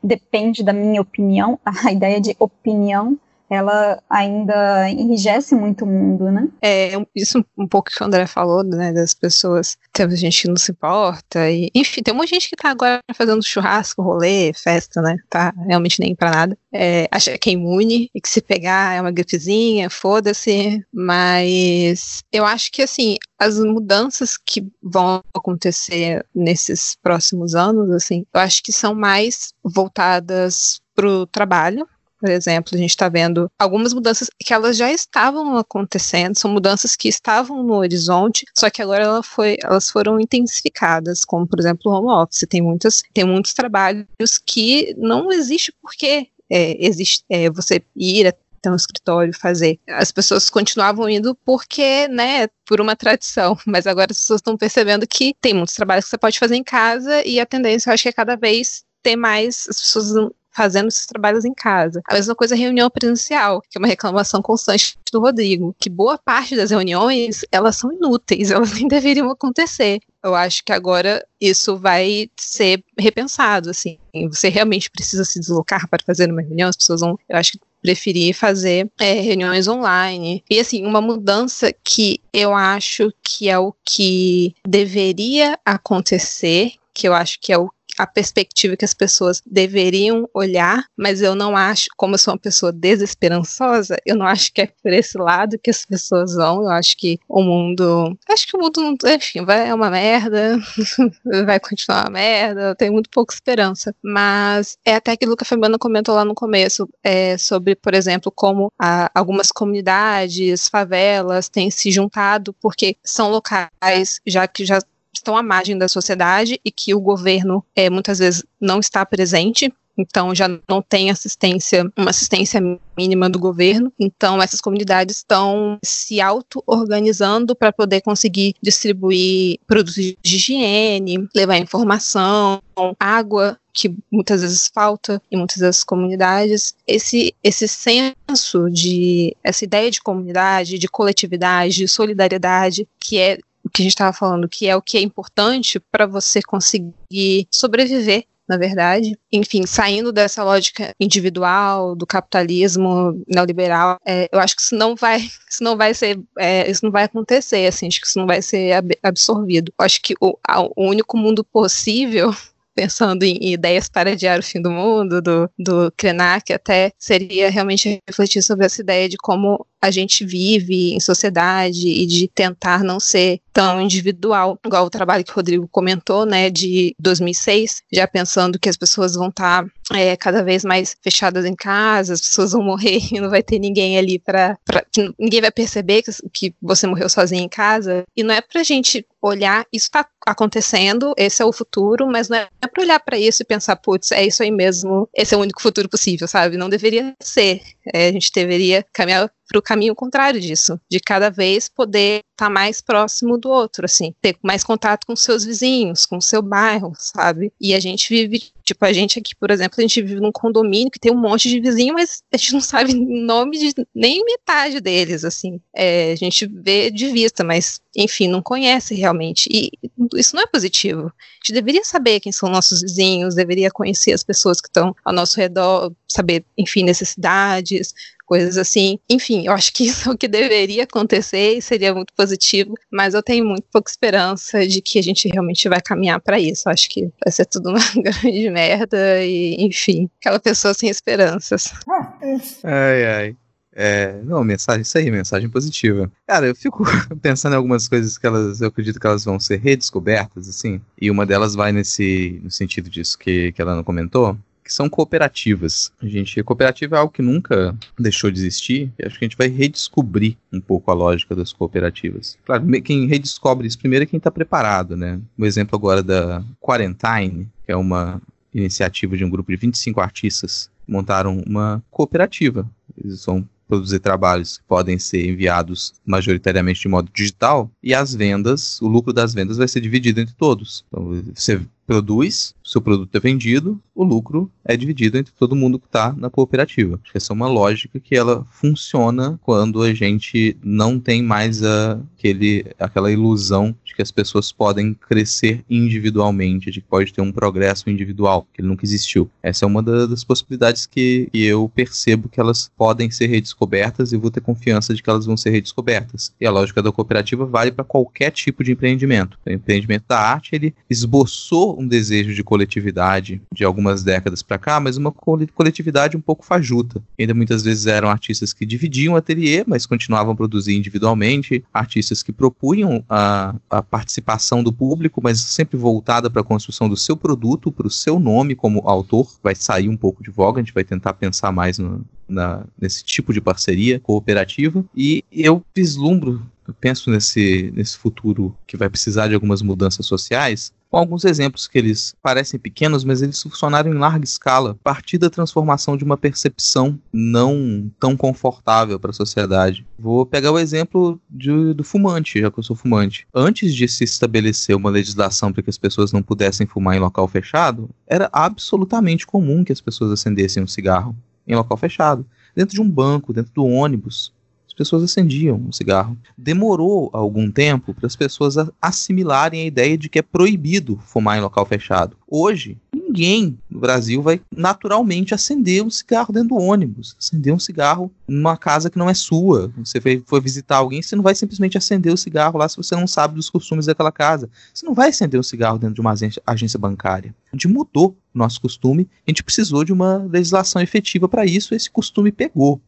[SPEAKER 2] depende da minha opinião, a ideia de opinião ela ainda enrijece muito o mundo, né?
[SPEAKER 4] É, isso um pouco que o André falou, né, das pessoas, tem gente que não se importa, e, enfim, tem muita gente que tá agora fazendo churrasco, rolê, festa, né, tá realmente nem pra nada, é, acha que é imune, e que se pegar é uma gripezinha, foda-se, mas eu acho que, assim, as mudanças que vão acontecer nesses próximos anos, assim, eu acho que são mais voltadas pro trabalho, por exemplo, a gente está vendo algumas mudanças que elas já estavam acontecendo, são mudanças que estavam no horizonte, só que agora ela foi, elas foram intensificadas, como por exemplo o home office. Tem, muitas, tem muitos trabalhos que não existe porque é, existe, é, você ir até um escritório fazer. As pessoas continuavam indo porque, né, por uma tradição, mas agora as pessoas estão percebendo que tem muitos trabalhos que você pode fazer em casa e a tendência, eu acho que é cada vez ter mais, as pessoas fazendo esses trabalhos em casa. A mesma coisa reunião presencial, que é uma reclamação constante do Rodrigo, que boa parte das reuniões, elas são inúteis, elas nem deveriam acontecer. Eu acho que agora isso vai ser repensado, assim. Você realmente precisa se deslocar para fazer uma reunião, as pessoas vão, eu acho que preferir fazer é, reuniões online. E assim, uma mudança que eu acho que é o que deveria acontecer, que eu acho que é o a perspectiva que as pessoas deveriam olhar, mas eu não acho, como eu sou uma pessoa desesperançosa, eu não acho que é por esse lado que as pessoas vão. Eu acho que o mundo. Acho que o mundo, enfim, vai é uma merda, vai continuar uma merda, eu tenho muito pouca esperança. Mas é até que a Fabiana comentou lá no começo, é, sobre, por exemplo, como a, algumas comunidades, favelas têm se juntado, porque são locais já que já estão à margem da sociedade e que o governo é, muitas vezes não está presente. Então já não tem assistência, uma assistência mínima do governo. Então essas comunidades estão se auto-organizando para poder conseguir distribuir produtos de higiene, levar informação, água que muitas vezes falta em muitas das comunidades. Esse esse senso de essa ideia de comunidade, de coletividade, de solidariedade, que é que a gente estava falando, que é o que é importante para você conseguir sobreviver na verdade. Enfim, saindo dessa lógica individual do capitalismo neoliberal, é, eu acho que isso não vai, isso não vai ser, é, isso não vai acontecer, assim, acho que isso não vai ser absorvido. Eu acho que o, o único mundo possível pensando em ideias para adiar o fim do mundo, do, do Krenak, até seria realmente refletir sobre essa ideia de como a gente vive em sociedade e de tentar não ser tão individual, igual o trabalho que o Rodrigo comentou, né, de 2006, já pensando que as pessoas vão estar tá, é, cada vez mais fechadas em casa, as pessoas vão morrer e não vai ter ninguém ali para ninguém vai perceber que, que você morreu sozinho em casa. E não é pra gente olhar, isso está acontecendo, esse é o futuro, mas não é para olhar para isso e pensar, putz, é isso aí mesmo, esse é o único futuro possível, sabe? Não deveria ser. É, a gente deveria caminhar para o caminho contrário disso, de cada vez poder estar tá mais próximo do outro, assim, ter mais contato com seus vizinhos, com seu bairro, sabe? E a gente vive, tipo, a gente aqui, por exemplo, a gente vive num condomínio que tem um monte de vizinho, mas a gente não sabe nome de nem metade deles, assim. É, a gente vê de vista, mas, enfim, não conhece realmente. E isso não é positivo. A gente deveria saber quem são nossos vizinhos, deveria conhecer as pessoas que estão ao nosso redor, saber, enfim, necessidades, coisas assim. Enfim, eu acho que isso é o que deveria acontecer e seria muito positivo, mas eu tenho muito pouca esperança de que a gente realmente vai caminhar para isso. Eu acho que vai ser tudo uma grande merda e, enfim, aquela pessoa sem esperanças.
[SPEAKER 1] Ai, ai. É, não, mensagem, isso aí, mensagem positiva. Cara, eu fico pensando em algumas coisas que elas, eu acredito que elas vão ser redescobertas, assim, e uma delas vai nesse, no sentido disso que, que ela não comentou, que são cooperativas. A gente, cooperativa é algo que nunca deixou de existir, e acho que a gente vai redescobrir um pouco a lógica das cooperativas. Claro, quem redescobre isso primeiro é quem está preparado, né? O exemplo agora da Quarantine, que é uma iniciativa de um grupo de 25 artistas montaram uma cooperativa. Eles são produzir trabalhos que podem ser enviados majoritariamente de modo digital e as vendas, o lucro das vendas vai ser dividido entre todos. Então, você produz, seu produto é vendido, o lucro é dividido entre todo mundo que está na cooperativa. Essa é uma lógica que ela funciona quando a gente não tem mais a, aquele, aquela ilusão de que as pessoas podem crescer individualmente, de que pode ter um progresso individual, que ele nunca existiu. Essa é uma das possibilidades que, que eu percebo que elas podem ser redescobertas e vou ter confiança de que elas vão ser redescobertas. E a lógica da cooperativa vale para qualquer tipo de empreendimento. O empreendimento da arte, ele esboçou um desejo de coletividade de algumas décadas para cá, mas uma coletividade um pouco fajuta. Ainda muitas vezes eram artistas que dividiam o ateliê, mas continuavam a produzir individualmente, artistas que propunham a, a participação do público, mas sempre voltada para a construção do seu produto, para o seu nome como autor. Vai sair um pouco de voga, a gente vai tentar pensar mais no, na, nesse tipo de parceria cooperativa. E eu vislumbro eu penso nesse, nesse futuro que vai precisar de algumas mudanças sociais, com alguns exemplos que eles parecem pequenos, mas eles funcionaram em larga escala, a partir da transformação de uma percepção não tão confortável para a sociedade. Vou pegar o exemplo de, do fumante, já que eu sou fumante. Antes de se estabelecer uma legislação para que as pessoas não pudessem fumar em local fechado, era absolutamente comum que as pessoas acendessem um cigarro em local fechado, dentro de um banco, dentro do ônibus as pessoas acendiam um cigarro. Demorou algum tempo para as pessoas assimilarem a ideia de que é proibido fumar em local fechado. Hoje, ninguém no Brasil vai naturalmente acender um cigarro dentro do ônibus, acender um cigarro numa casa que não é sua. Você foi, visitar alguém, você não vai simplesmente acender o cigarro lá se você não sabe dos costumes daquela casa. Você não vai acender um cigarro dentro de uma agência, bancária. A gente mudou o nosso costume, a gente precisou de uma legislação efetiva para isso, esse costume pegou.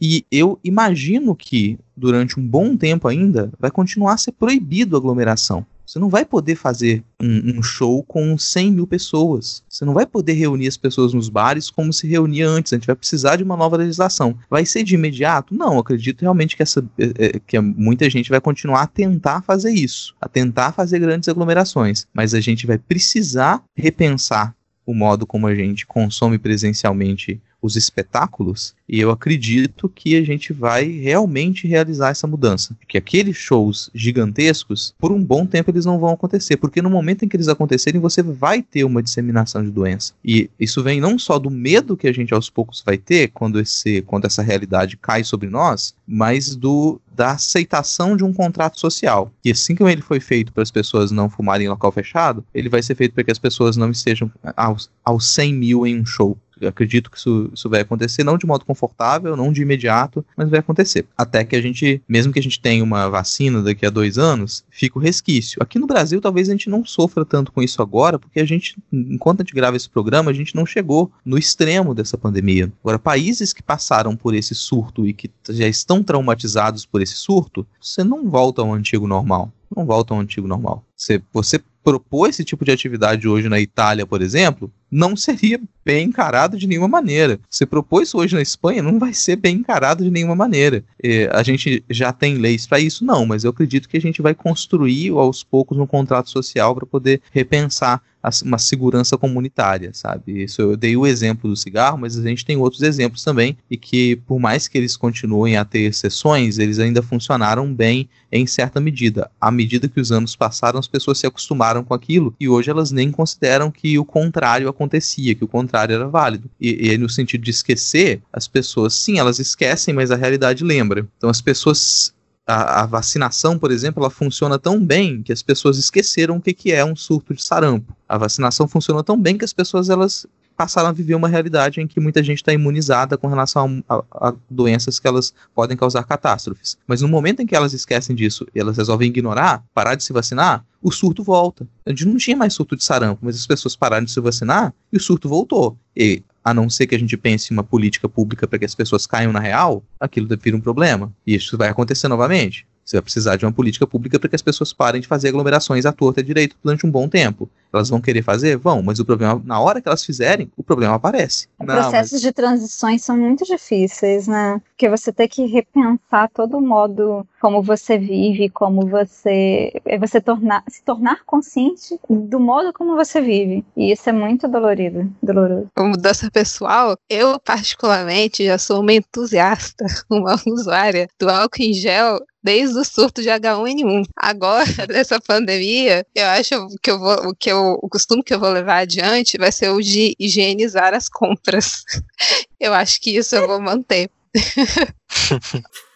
[SPEAKER 1] E eu imagino que durante um bom tempo ainda vai continuar a ser proibido a aglomeração. Você não vai poder fazer um, um, show com 100 mil pessoas. Você não vai poder reunir as pessoas nos bares como se reunia antes. A gente vai precisar de uma nova legislação. Vai ser de imediato? Não, acredito realmente que, essa, é, que muita gente vai continuar a tentar fazer isso, a tentar fazer grandes aglomerações. Mas a gente vai precisar repensar o modo como a gente consome presencialmente os espetáculos, e eu acredito que a gente vai realmente realizar essa mudança. Que aqueles shows gigantescos, por um bom tempo eles não vão acontecer, porque no momento em que eles acontecerem, você vai ter uma disseminação de doença. E isso vem não só do medo que a gente aos poucos vai ter quando, esse, quando essa realidade cai sobre nós, mas do da aceitação de um contrato social. E assim como ele foi feito para as pessoas não fumarem em local fechado, ele vai ser feito para que as pessoas não estejam aos, aos 100 mil em um show acredito que isso, isso vai acontecer, não de modo confortável, não de imediato, mas vai acontecer. Até que a gente, mesmo que a gente tenha uma vacina daqui a dois anos, fica o resquício. Aqui no Brasil, talvez a gente não sofra tanto com isso agora, porque a gente, enquanto a gente grava esse programa, a gente não chegou no extremo dessa pandemia. Agora, países que passaram por esse surto e que já estão traumatizados por esse surto, você não volta ao antigo normal. Não volta ao antigo normal. Você, você propor esse tipo de atividade hoje na Itália, por exemplo, não seria bem encarado de nenhuma maneira. Você propôs hoje na Espanha, não vai ser bem encarado de nenhuma maneira. É, a gente já tem leis para isso? Não, mas eu acredito que a gente vai construir aos poucos um contrato social para poder repensar uma segurança comunitária, sabe? Isso eu dei o exemplo do cigarro, mas a gente tem outros exemplos também e que por mais que eles continuem a ter exceções, eles ainda funcionaram bem em certa medida. À medida que os anos passaram, as pessoas se acostumaram com aquilo e hoje elas nem consideram que o contrário acontecia, que o contrário era válido. E, e no sentido de esquecer, as pessoas, sim, elas esquecem, mas a realidade lembra. Então as pessoas a, a, vacinação, por exemplo, ela funciona tão bem que as pessoas esqueceram o que, que é um surto de sarampo. A vacinação funciona tão bem que as pessoas elas passaram a viver uma realidade em que muita gente está imunizada com relação a, a, a, doenças que elas podem causar catástrofes. Mas no momento em que elas esquecem disso e elas resolvem ignorar, parar de se vacinar, o surto volta. A gente não tinha mais surto de sarampo, mas as pessoas pararam de se vacinar e o surto voltou. E a não ser que a gente pense em uma política pública para que as pessoas caiam na real, aquilo vira um problema. E isso vai acontecer novamente. Você vai precisar de uma política pública para que as pessoas parem de fazer aglomerações à torta e direito durante um bom tempo. Elas vão querer fazer? Vão, mas o problema, na hora que elas fizerem, o problema aparece.
[SPEAKER 2] Não, Processos mas... de transições são muito difíceis, né? Porque você tem que repensar todo o modo como você vive, como você. É você tornar, se tornar consciente do modo como você vive. E isso é muito dolorido, doloroso.
[SPEAKER 4] Como mudança pessoal, eu particularmente já sou uma entusiasta, uma usuária do álcool em gel desde o surto de H1N1. Agora, nessa pandemia, eu acho que eu vou, que eu, o costume que eu vou levar adiante vai ser o de higienizar as compras. Eu acho que isso eu vou manter.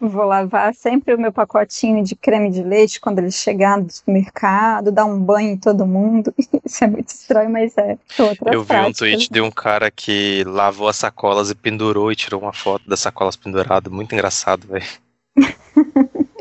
[SPEAKER 2] Vou lavar sempre o meu pacotinho de creme de leite quando ele chegar no supermercado, dar um banho em todo mundo. Isso é muito estranho, mas é.
[SPEAKER 3] Eu vi um tweet de um cara que lavou as sacolas e pendurou e tirou uma foto das sacolas penduradas. Muito engraçado, velho.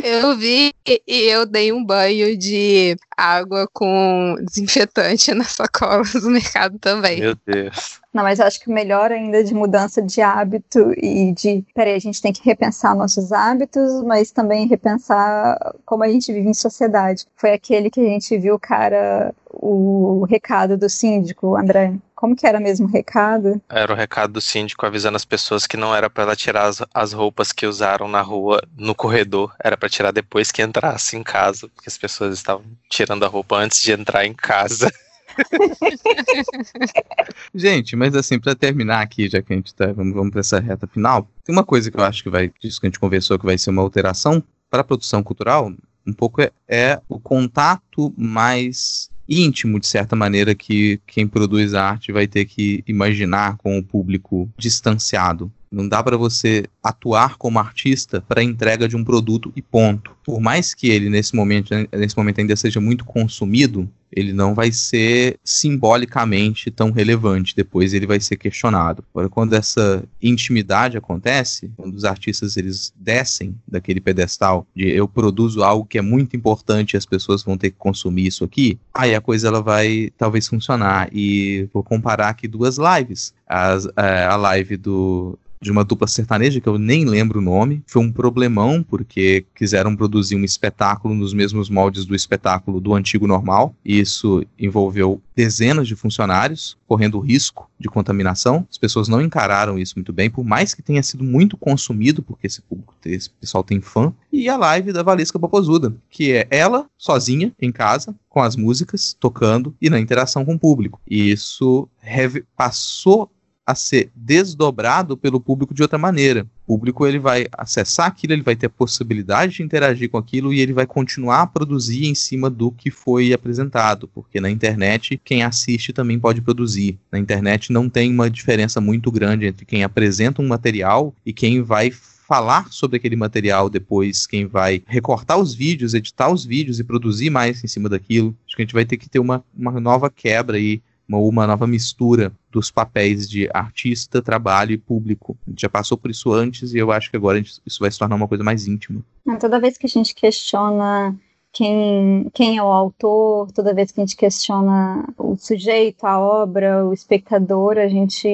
[SPEAKER 4] Eu vi e eu dei um banho de água com desinfetante nas sacolas do mercado também.
[SPEAKER 3] Meu Deus.
[SPEAKER 2] Não, mas eu acho que o melhor ainda de mudança de hábito e de. Peraí, a gente tem que repensar nossos hábitos, mas também repensar como a gente vive em sociedade. Foi aquele que a gente viu, cara, o recado do síndico, André. Como que era mesmo o recado?
[SPEAKER 3] Era o recado do síndico avisando as pessoas que não era para ela tirar as, as roupas que usaram na rua, no corredor, era para tirar depois que entrasse em casa, porque as pessoas estavam tirando a roupa antes de entrar em casa.
[SPEAKER 1] gente, mas assim, para terminar aqui, já que a gente tá, vamos, vamos para essa reta final, tem uma coisa que eu acho que vai, disso que a gente conversou, que vai ser uma alteração para a produção cultural, um pouco é, é o contato mais íntimo, de certa maneira, que quem produz arte vai ter que imaginar com o público distanciado. Não dá para você atuar como artista para entrega de um produto e ponto. Por mais que ele nesse momento, nesse momento ainda seja muito consumido, ele não vai ser simbolicamente tão relevante. Depois ele vai ser questionado. Agora, quando essa intimidade acontece, quando os artistas eles descem daquele pedestal de eu produzo algo que é muito importante e as pessoas vão ter que consumir isso aqui, aí a coisa ela vai talvez funcionar. E vou comparar aqui duas lives. As, é, a live do de uma dupla sertaneja que eu nem lembro o nome. Foi um problemão porque quiseram produzir um espetáculo nos mesmos moldes do espetáculo do antigo normal. E isso envolveu dezenas de funcionários correndo risco de contaminação. As pessoas não encararam isso muito bem, por mais que tenha sido muito consumido, porque esse público, esse pessoal tem fã. E a live da Valesca Popozuda, que é ela sozinha em casa com as músicas tocando e na interação com o público. E isso passou a ser desdobrado pelo público de outra maneira. O público ele vai acessar aquilo, ele vai ter a possibilidade de interagir com aquilo e ele vai continuar a produzir em cima do que foi apresentado, porque na internet quem assiste também pode produzir. Na internet não tem uma diferença muito grande entre quem apresenta um material e quem vai falar sobre aquele material depois, quem vai recortar os vídeos, editar os vídeos e produzir mais em cima daquilo. Acho que a gente vai ter que ter uma, uma nova quebra aí uma, uma nova mistura dos papéis de artista, trabalho e público. A gente já passou por isso antes e eu acho que agora isso vai se tornar uma coisa mais íntima.
[SPEAKER 2] Toda vez que a gente questiona quem, quem é o autor, toda vez que a gente questiona o sujeito, a obra, o espectador, a gente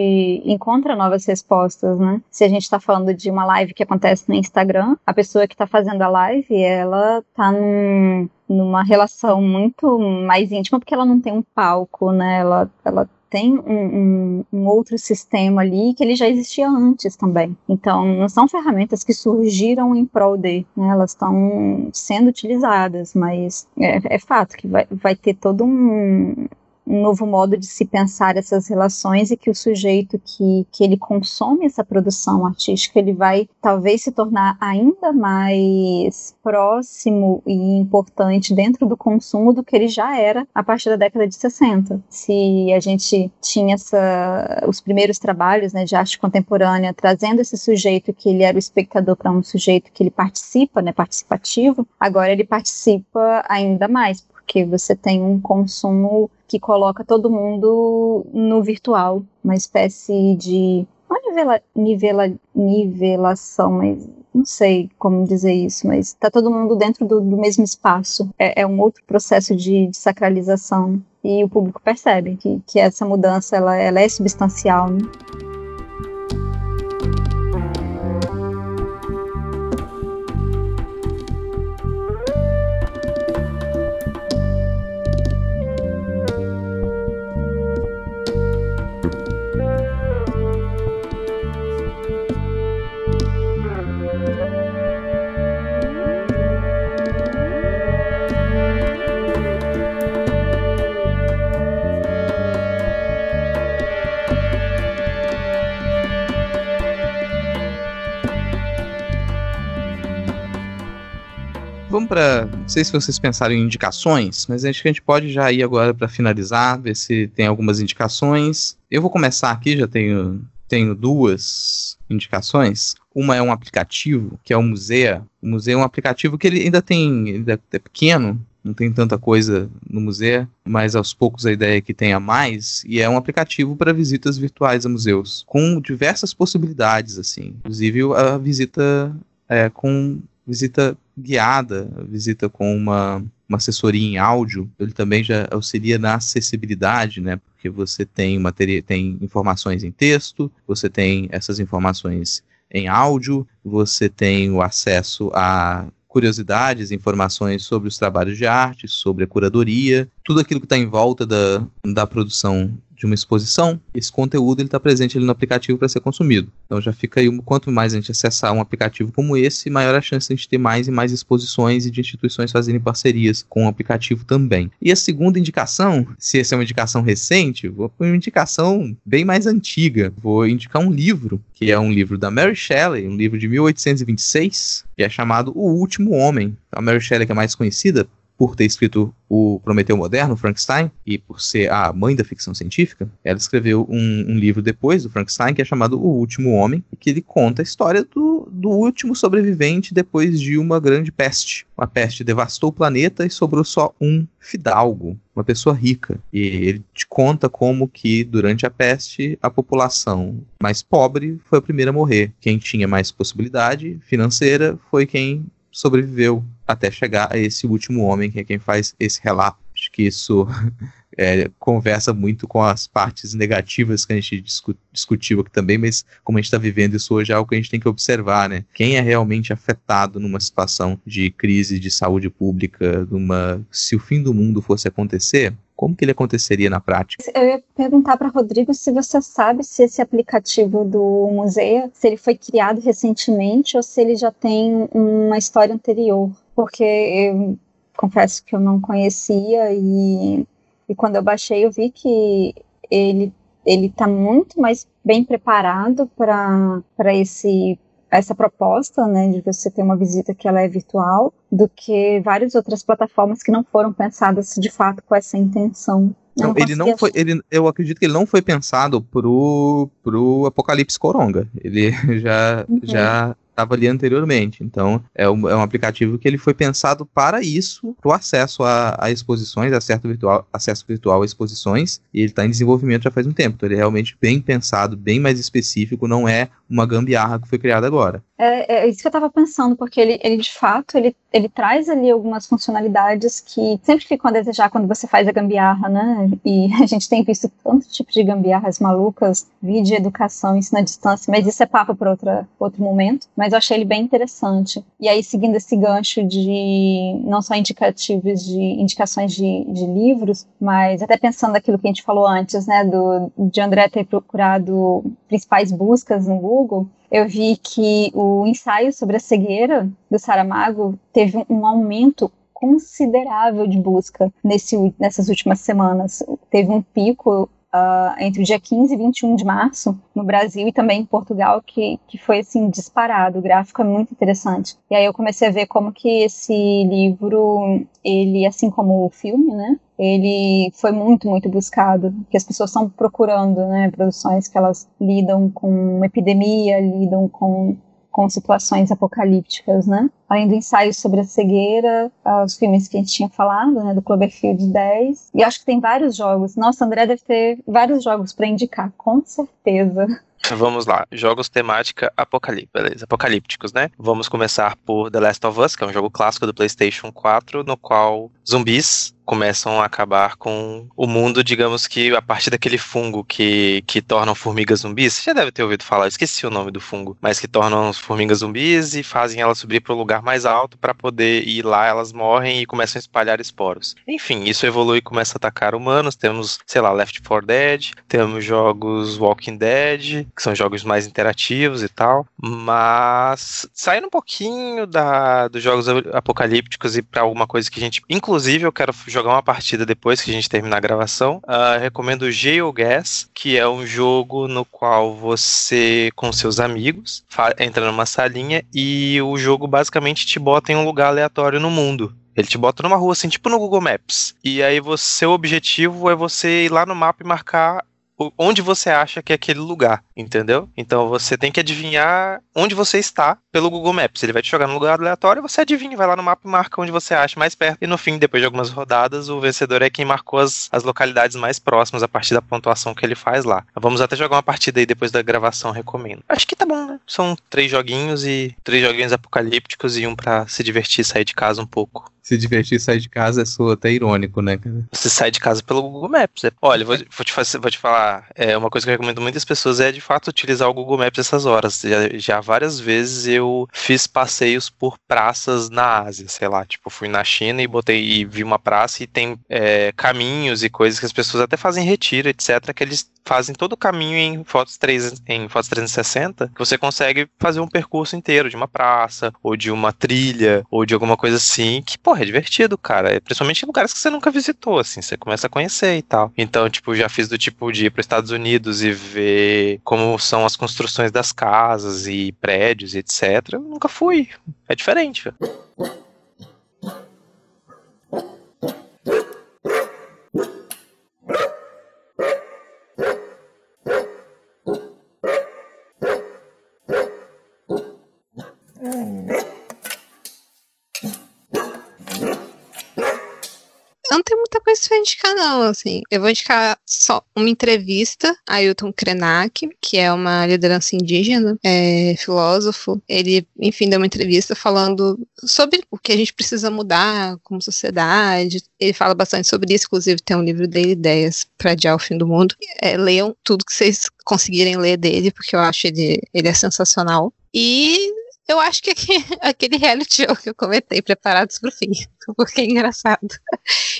[SPEAKER 2] encontra novas respostas, né? Se a gente está falando de uma live que acontece no Instagram, a pessoa que está fazendo a live, ela está num, numa relação muito mais íntima, porque ela não tem um palco, né? Ela, ela tem um, um, um, outro sistema ali que ele já existia antes também. Então, não são ferramentas que surgiram em prol de, né? elas estão sendo utilizadas, mas é, é fato que vai, vai ter todo um, um novo modo de se pensar essas relações e que o sujeito que, que ele consome essa produção artística, ele vai talvez se tornar ainda mais próximo e importante dentro do consumo do que ele já era a partir da década de 60. Se a gente tinha essa, os primeiros trabalhos né, de arte contemporânea trazendo esse sujeito que ele era o espectador para um sujeito que ele participa, né, participativo, agora ele participa ainda mais, porque você tem um consumo que coloca todo mundo no virtual, uma espécie de uma nivela, nivela, nivelação, mas não sei como dizer isso, mas está todo mundo dentro do, do mesmo espaço. É, é, um outro processo de, de, sacralização e o público percebe que, que essa mudança ela, ela é substancial. Né?
[SPEAKER 1] Para. Não sei se vocês pensaram em indicações, mas acho que a gente pode já ir agora para finalizar, ver se tem algumas indicações. Eu vou começar aqui, já tenho, tenho duas indicações. Uma é um aplicativo, que é o Museu. O Museu é um aplicativo que ele ainda tem. Ainda é pequeno, não tem tanta coisa no museu, mas aos poucos a ideia é que tenha mais, e é um aplicativo para visitas virtuais a museus, com diversas possibilidades, assim, inclusive a visita é, com visita guiada, visita com uma, uma assessoria em áudio, ele também já auxilia na acessibilidade, né? Porque você tem matéria, tem informações em texto, você tem essas informações em áudio, você tem o acesso a curiosidades, informações sobre os trabalhos de arte, sobre a curadoria, tudo aquilo que está em volta da, da produção de uma exposição, esse conteúdo está presente ali no aplicativo para ser consumido. Então já fica aí, quanto mais a gente acessar um aplicativo como esse, maior a chance de a gente ter mais e mais exposições e de instituições fazerem parcerias com o aplicativo também. E a segunda indicação, se essa é uma indicação recente, vou para uma indicação bem mais antiga. Vou indicar um livro, que é um livro da Mary Shelley, um livro de 1826, que é chamado O Último Homem. A Mary Shelley que é mais conhecida por ter escrito o Prometeu Moderno, Frankenstein, e por ser a mãe da ficção científica, ela escreveu um, um, livro depois do Frankenstein que é chamado O Último Homem, que ele conta a história do, do último sobrevivente depois de uma grande peste. Uma peste devastou o planeta e sobrou só um fidalgo, uma pessoa rica. E ele te conta como que durante a peste a população mais pobre foi a primeira a morrer. Quem tinha mais possibilidade financeira foi quem sobreviveu até chegar a esse último homem, que é quem faz esse relato. Acho que isso é, conversa muito com as partes negativas que a gente discu discutiu aqui também, mas como a gente está vivendo isso hoje é algo que a gente tem que observar, né? Quem é realmente afetado numa situação de crise de saúde pública, numa se o fim do mundo fosse acontecer, como que ele aconteceria na prática?
[SPEAKER 2] Eu ia perguntar para Rodrigo se você sabe se esse aplicativo do museu, se ele foi criado recentemente ou se ele já tem uma história anterior, porque eu confesso que eu não conhecia e, e quando eu baixei eu vi que ele ele está muito mais bem preparado para esse essa proposta, né, de você ter uma visita que ela é virtual, do que várias outras plataformas que não foram pensadas de fato com essa intenção.
[SPEAKER 1] Não, ele não foi, ele, eu acredito que ele não foi pensado pro, pro Apocalipse Coronga. Ele já, uhum. já estava ali anteriormente. Então, é um, é um, aplicativo que ele foi pensado para isso, para o acesso a, a, exposições, acesso virtual, acesso virtual a exposições, e ele está em desenvolvimento já faz um tempo. Então, ele é realmente bem pensado, bem mais específico, não é uma gambiarra que foi criada agora.
[SPEAKER 2] É, é, isso que eu estava pensando, porque ele, ele de fato ele, ele traz ali algumas funcionalidades que sempre ficam a desejar quando você faz a gambiarra, né? E a gente tem visto tanto tipo de gambiarras malucas, vídeo educação, ensino à distância, mas isso é papo para outro momento. Mas eu achei ele bem interessante. E aí, seguindo esse gancho de não só indicativos de indicações de, de livros, mas até pensando naquilo que a gente falou antes, né? Do, de André ter procurado principais buscas no Google eu vi que o ensaio sobre a cegueira do Saramago teve um aumento considerável de busca nesse, nessas últimas semanas. Teve um pico Uh, entre o dia 15 e 21 de março, no Brasil e também em Portugal, que, que foi assim disparado. O gráfico é muito interessante. E aí eu comecei a ver como que esse livro, ele, assim como o filme, né? Ele foi muito, muito buscado, que as pessoas estão procurando, né? Produções que elas lidam com epidemia, lidam com com situações apocalípticas, né? Além do ensaio sobre a cegueira, os filmes que a gente tinha falado, né, do Cloverfield 10. E acho que tem vários jogos. Nossa, André deve ter vários jogos para indicar, com certeza.
[SPEAKER 3] Vamos lá, jogos temática apocalip beleza, apocalípticos, né? Vamos começar por The Last of Us, que é um jogo clássico do PlayStation 4, no qual zumbis começam a acabar com o mundo, digamos que a partir daquele fungo que, que tornam formigas zumbis. Você já deve ter ouvido falar, esqueci o nome do fungo, mas que tornam formigas zumbis e fazem elas subir para o lugar mais alto para poder ir lá, elas morrem e começam a espalhar esporos. Enfim, isso evolui e começa a atacar humanos. Temos, sei lá, Left 4 Dead, temos jogos Walking Dead, que são jogos mais interativos e tal, mas saindo um pouquinho da, dos jogos apocalípticos e para alguma coisa que a gente, inclusive, eu quero jogar jogar uma partida depois que a gente terminar a gravação. Uh, recomendo Geogas, que é um jogo no qual você, com seus amigos, entra numa salinha e o jogo basicamente te bota em um lugar aleatório no mundo. Ele te bota numa rua assim, tipo no Google Maps. E aí você, seu objetivo é você ir lá no mapa e marcar onde você acha que é aquele lugar, entendeu? Então você tem que adivinhar onde você está pelo Google Maps. Ele vai te jogar num lugar aleatório, você adivinha, vai lá no mapa e marca onde você acha mais perto. E no fim, depois de algumas rodadas, o vencedor é quem marcou as, as localidades mais próximas a partir da pontuação que ele faz lá. Vamos até jogar uma partida aí depois da gravação, recomendo. Acho que tá bom, né? São três joguinhos e três joguinhos apocalípticos e um para se divertir, sair de casa um pouco
[SPEAKER 1] se divertir sair de casa é soa até irônico, né?
[SPEAKER 3] Você sai de casa pelo Google Maps. É, olha, vou, vou, te fazer, vou te falar, é, uma coisa que eu recomendo muitas pessoas é de fato utilizar o Google Maps essas horas. Já, já várias vezes eu fiz passeios por praças na Ásia, sei lá, tipo, fui na China e botei e vi uma praça e tem é, caminhos e coisas que as pessoas até fazem retiro, etc., que eles fazem todo o caminho em fotos, 3, em fotos 360, que você consegue fazer um percurso inteiro de uma praça, ou de uma trilha, ou de alguma coisa assim, que, porra, é divertido, cara. É, principalmente em lugares que você nunca visitou, assim, você começa a conhecer e tal. Então, tipo, já fiz do tipo de ir para os Estados Unidos e ver como são as construções das casas e prédios e etc. Eu nunca fui. É diferente, velho.
[SPEAKER 4] Coisa pra indicar, não, assim. Eu vou indicar só uma entrevista a Ailton Krenak, que é uma liderança indígena, é, filósofo. Ele, enfim, deu uma entrevista falando sobre o que a gente precisa mudar como sociedade. Ele fala bastante sobre isso, inclusive tem um livro dele, Ideias para Adiar o Fim do Mundo. É, leiam tudo que vocês conseguirem ler dele, porque eu acho ele, ele é sensacional. E eu acho que aquele reality show que eu comentei, Preparados para o Fim, porque é engraçado.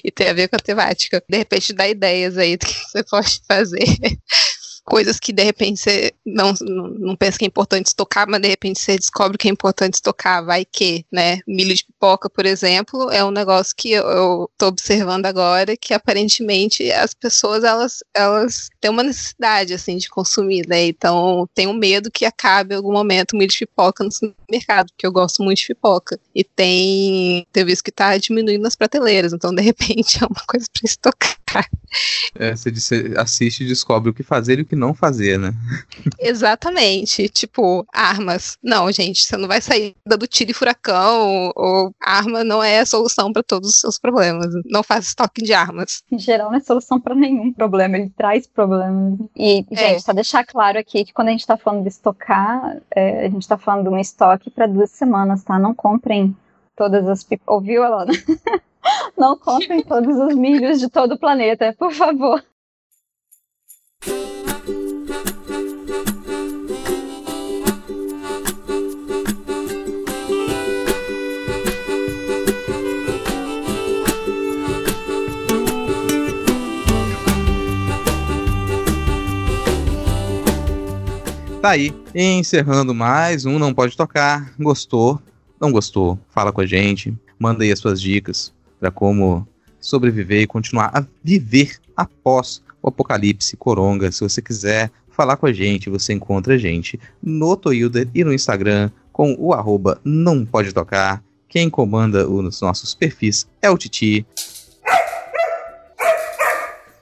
[SPEAKER 4] E tem a ver com a temática. De repente dá ideias aí do que você pode fazer coisas que de repente você não, não pensa que é importante estocar, mas de repente você descobre que é importante estocar, vai que, né? Milho de pipoca, por exemplo, é um negócio que eu, tô observando agora que aparentemente as pessoas elas, elas têm uma necessidade assim de consumir, né? Então tenho medo que acabe em algum momento o milho de pipoca no supermercado, porque eu gosto muito de pipoca. E tem, tem visto que tá diminuindo nas prateleiras, então de repente é uma coisa para estocar. tocar.
[SPEAKER 1] É, você disse- assiste e descobre o que fazer e o que não fazer, né?
[SPEAKER 4] Exatamente. Tipo, armas. Não, gente, você não vai sair dando tiro e furacão, ou arma não é a solução para todos os seus problemas. Não faz estoque de armas.
[SPEAKER 2] Em geral, não é solução pra nenhum problema, ele traz problemas. E,
[SPEAKER 4] É.
[SPEAKER 2] gente, só deixar claro aqui que quando a gente tá falando de estocar, é, a gente tá falando de um estoque pra duas semanas, tá? Não comprem todas as. pip- Ouviu, Alana? Não comprem todos os milhos de todo o planeta, por favor.
[SPEAKER 1] Tá aí, encerrando mais um Não Pode Tocar. Gostou? Não gostou? Fala com a gente. Manda aí as suas dicas para como sobreviver e continuar a viver após o apocalipse coronga. Se você quiser falar com a gente, você encontra a gente no Toilder e no Instagram com o arroba Não Pode Tocar. Quem comanda os nossos perfis é o Titi.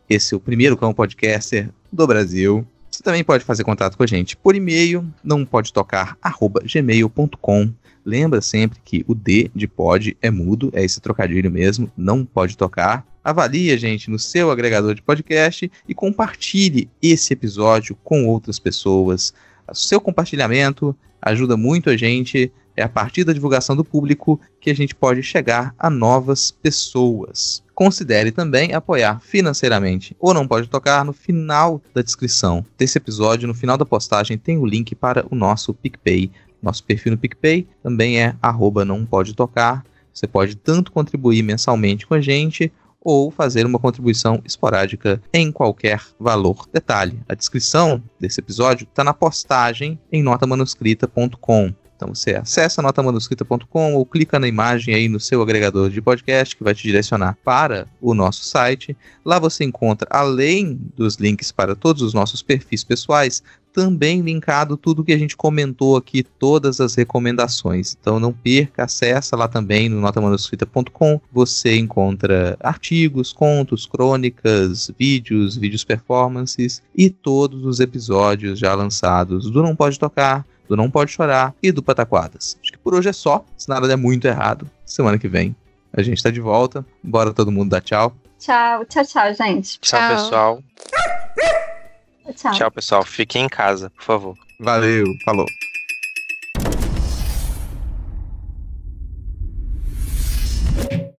[SPEAKER 1] Esse é o primeiro cão podcaster do Brasil. Você também pode fazer contato com a gente por e-mail, não pode tocar, gmail.com. Lembra sempre que o D de pod é mudo, é esse trocadilho mesmo, não pode tocar. Avalie a gente no seu agregador de podcast e compartilhe esse episódio com outras pessoas. O seu compartilhamento ajuda muito a gente. É a partir da divulgação do público que a gente pode chegar a novas pessoas. Considere também apoiar financeiramente ou não pode tocar no final da descrição desse episódio, no final da postagem tem o link para o nosso PicPay. Nosso perfil no PicPay também é arroba não pode tocar. Você pode tanto contribuir mensalmente com a gente ou fazer uma contribuição esporádica em qualquer valor. Detalhe: a descrição desse episódio está na postagem em notamanuscrita.com. Então você acessa notamanuscrita.com ou clica na imagem aí no seu agregador de podcast que vai te direcionar para o nosso site. Lá você encontra, além dos links para todos os nossos perfis pessoais, também linkado tudo que a gente comentou aqui, todas as recomendações. Então não perca, acessa lá também no notamanuscrita.com. Você encontra artigos, contos, crônicas, vídeos, vídeos performances e todos os episódios já lançados do Não Pode Tocar, do Não Pode Chorar e do Pataquadas. Acho que por hoje é só, se nada der muito errado. Semana que vem a gente tá de volta. Bora todo mundo dar tchau.
[SPEAKER 2] Tchau, tchau, tchau, gente.
[SPEAKER 3] Tchau,
[SPEAKER 4] Tchau.
[SPEAKER 3] pessoal.
[SPEAKER 2] Tchau.
[SPEAKER 3] Tchau, pessoal. Fiquem em casa, por favor.
[SPEAKER 1] Valeu, falou.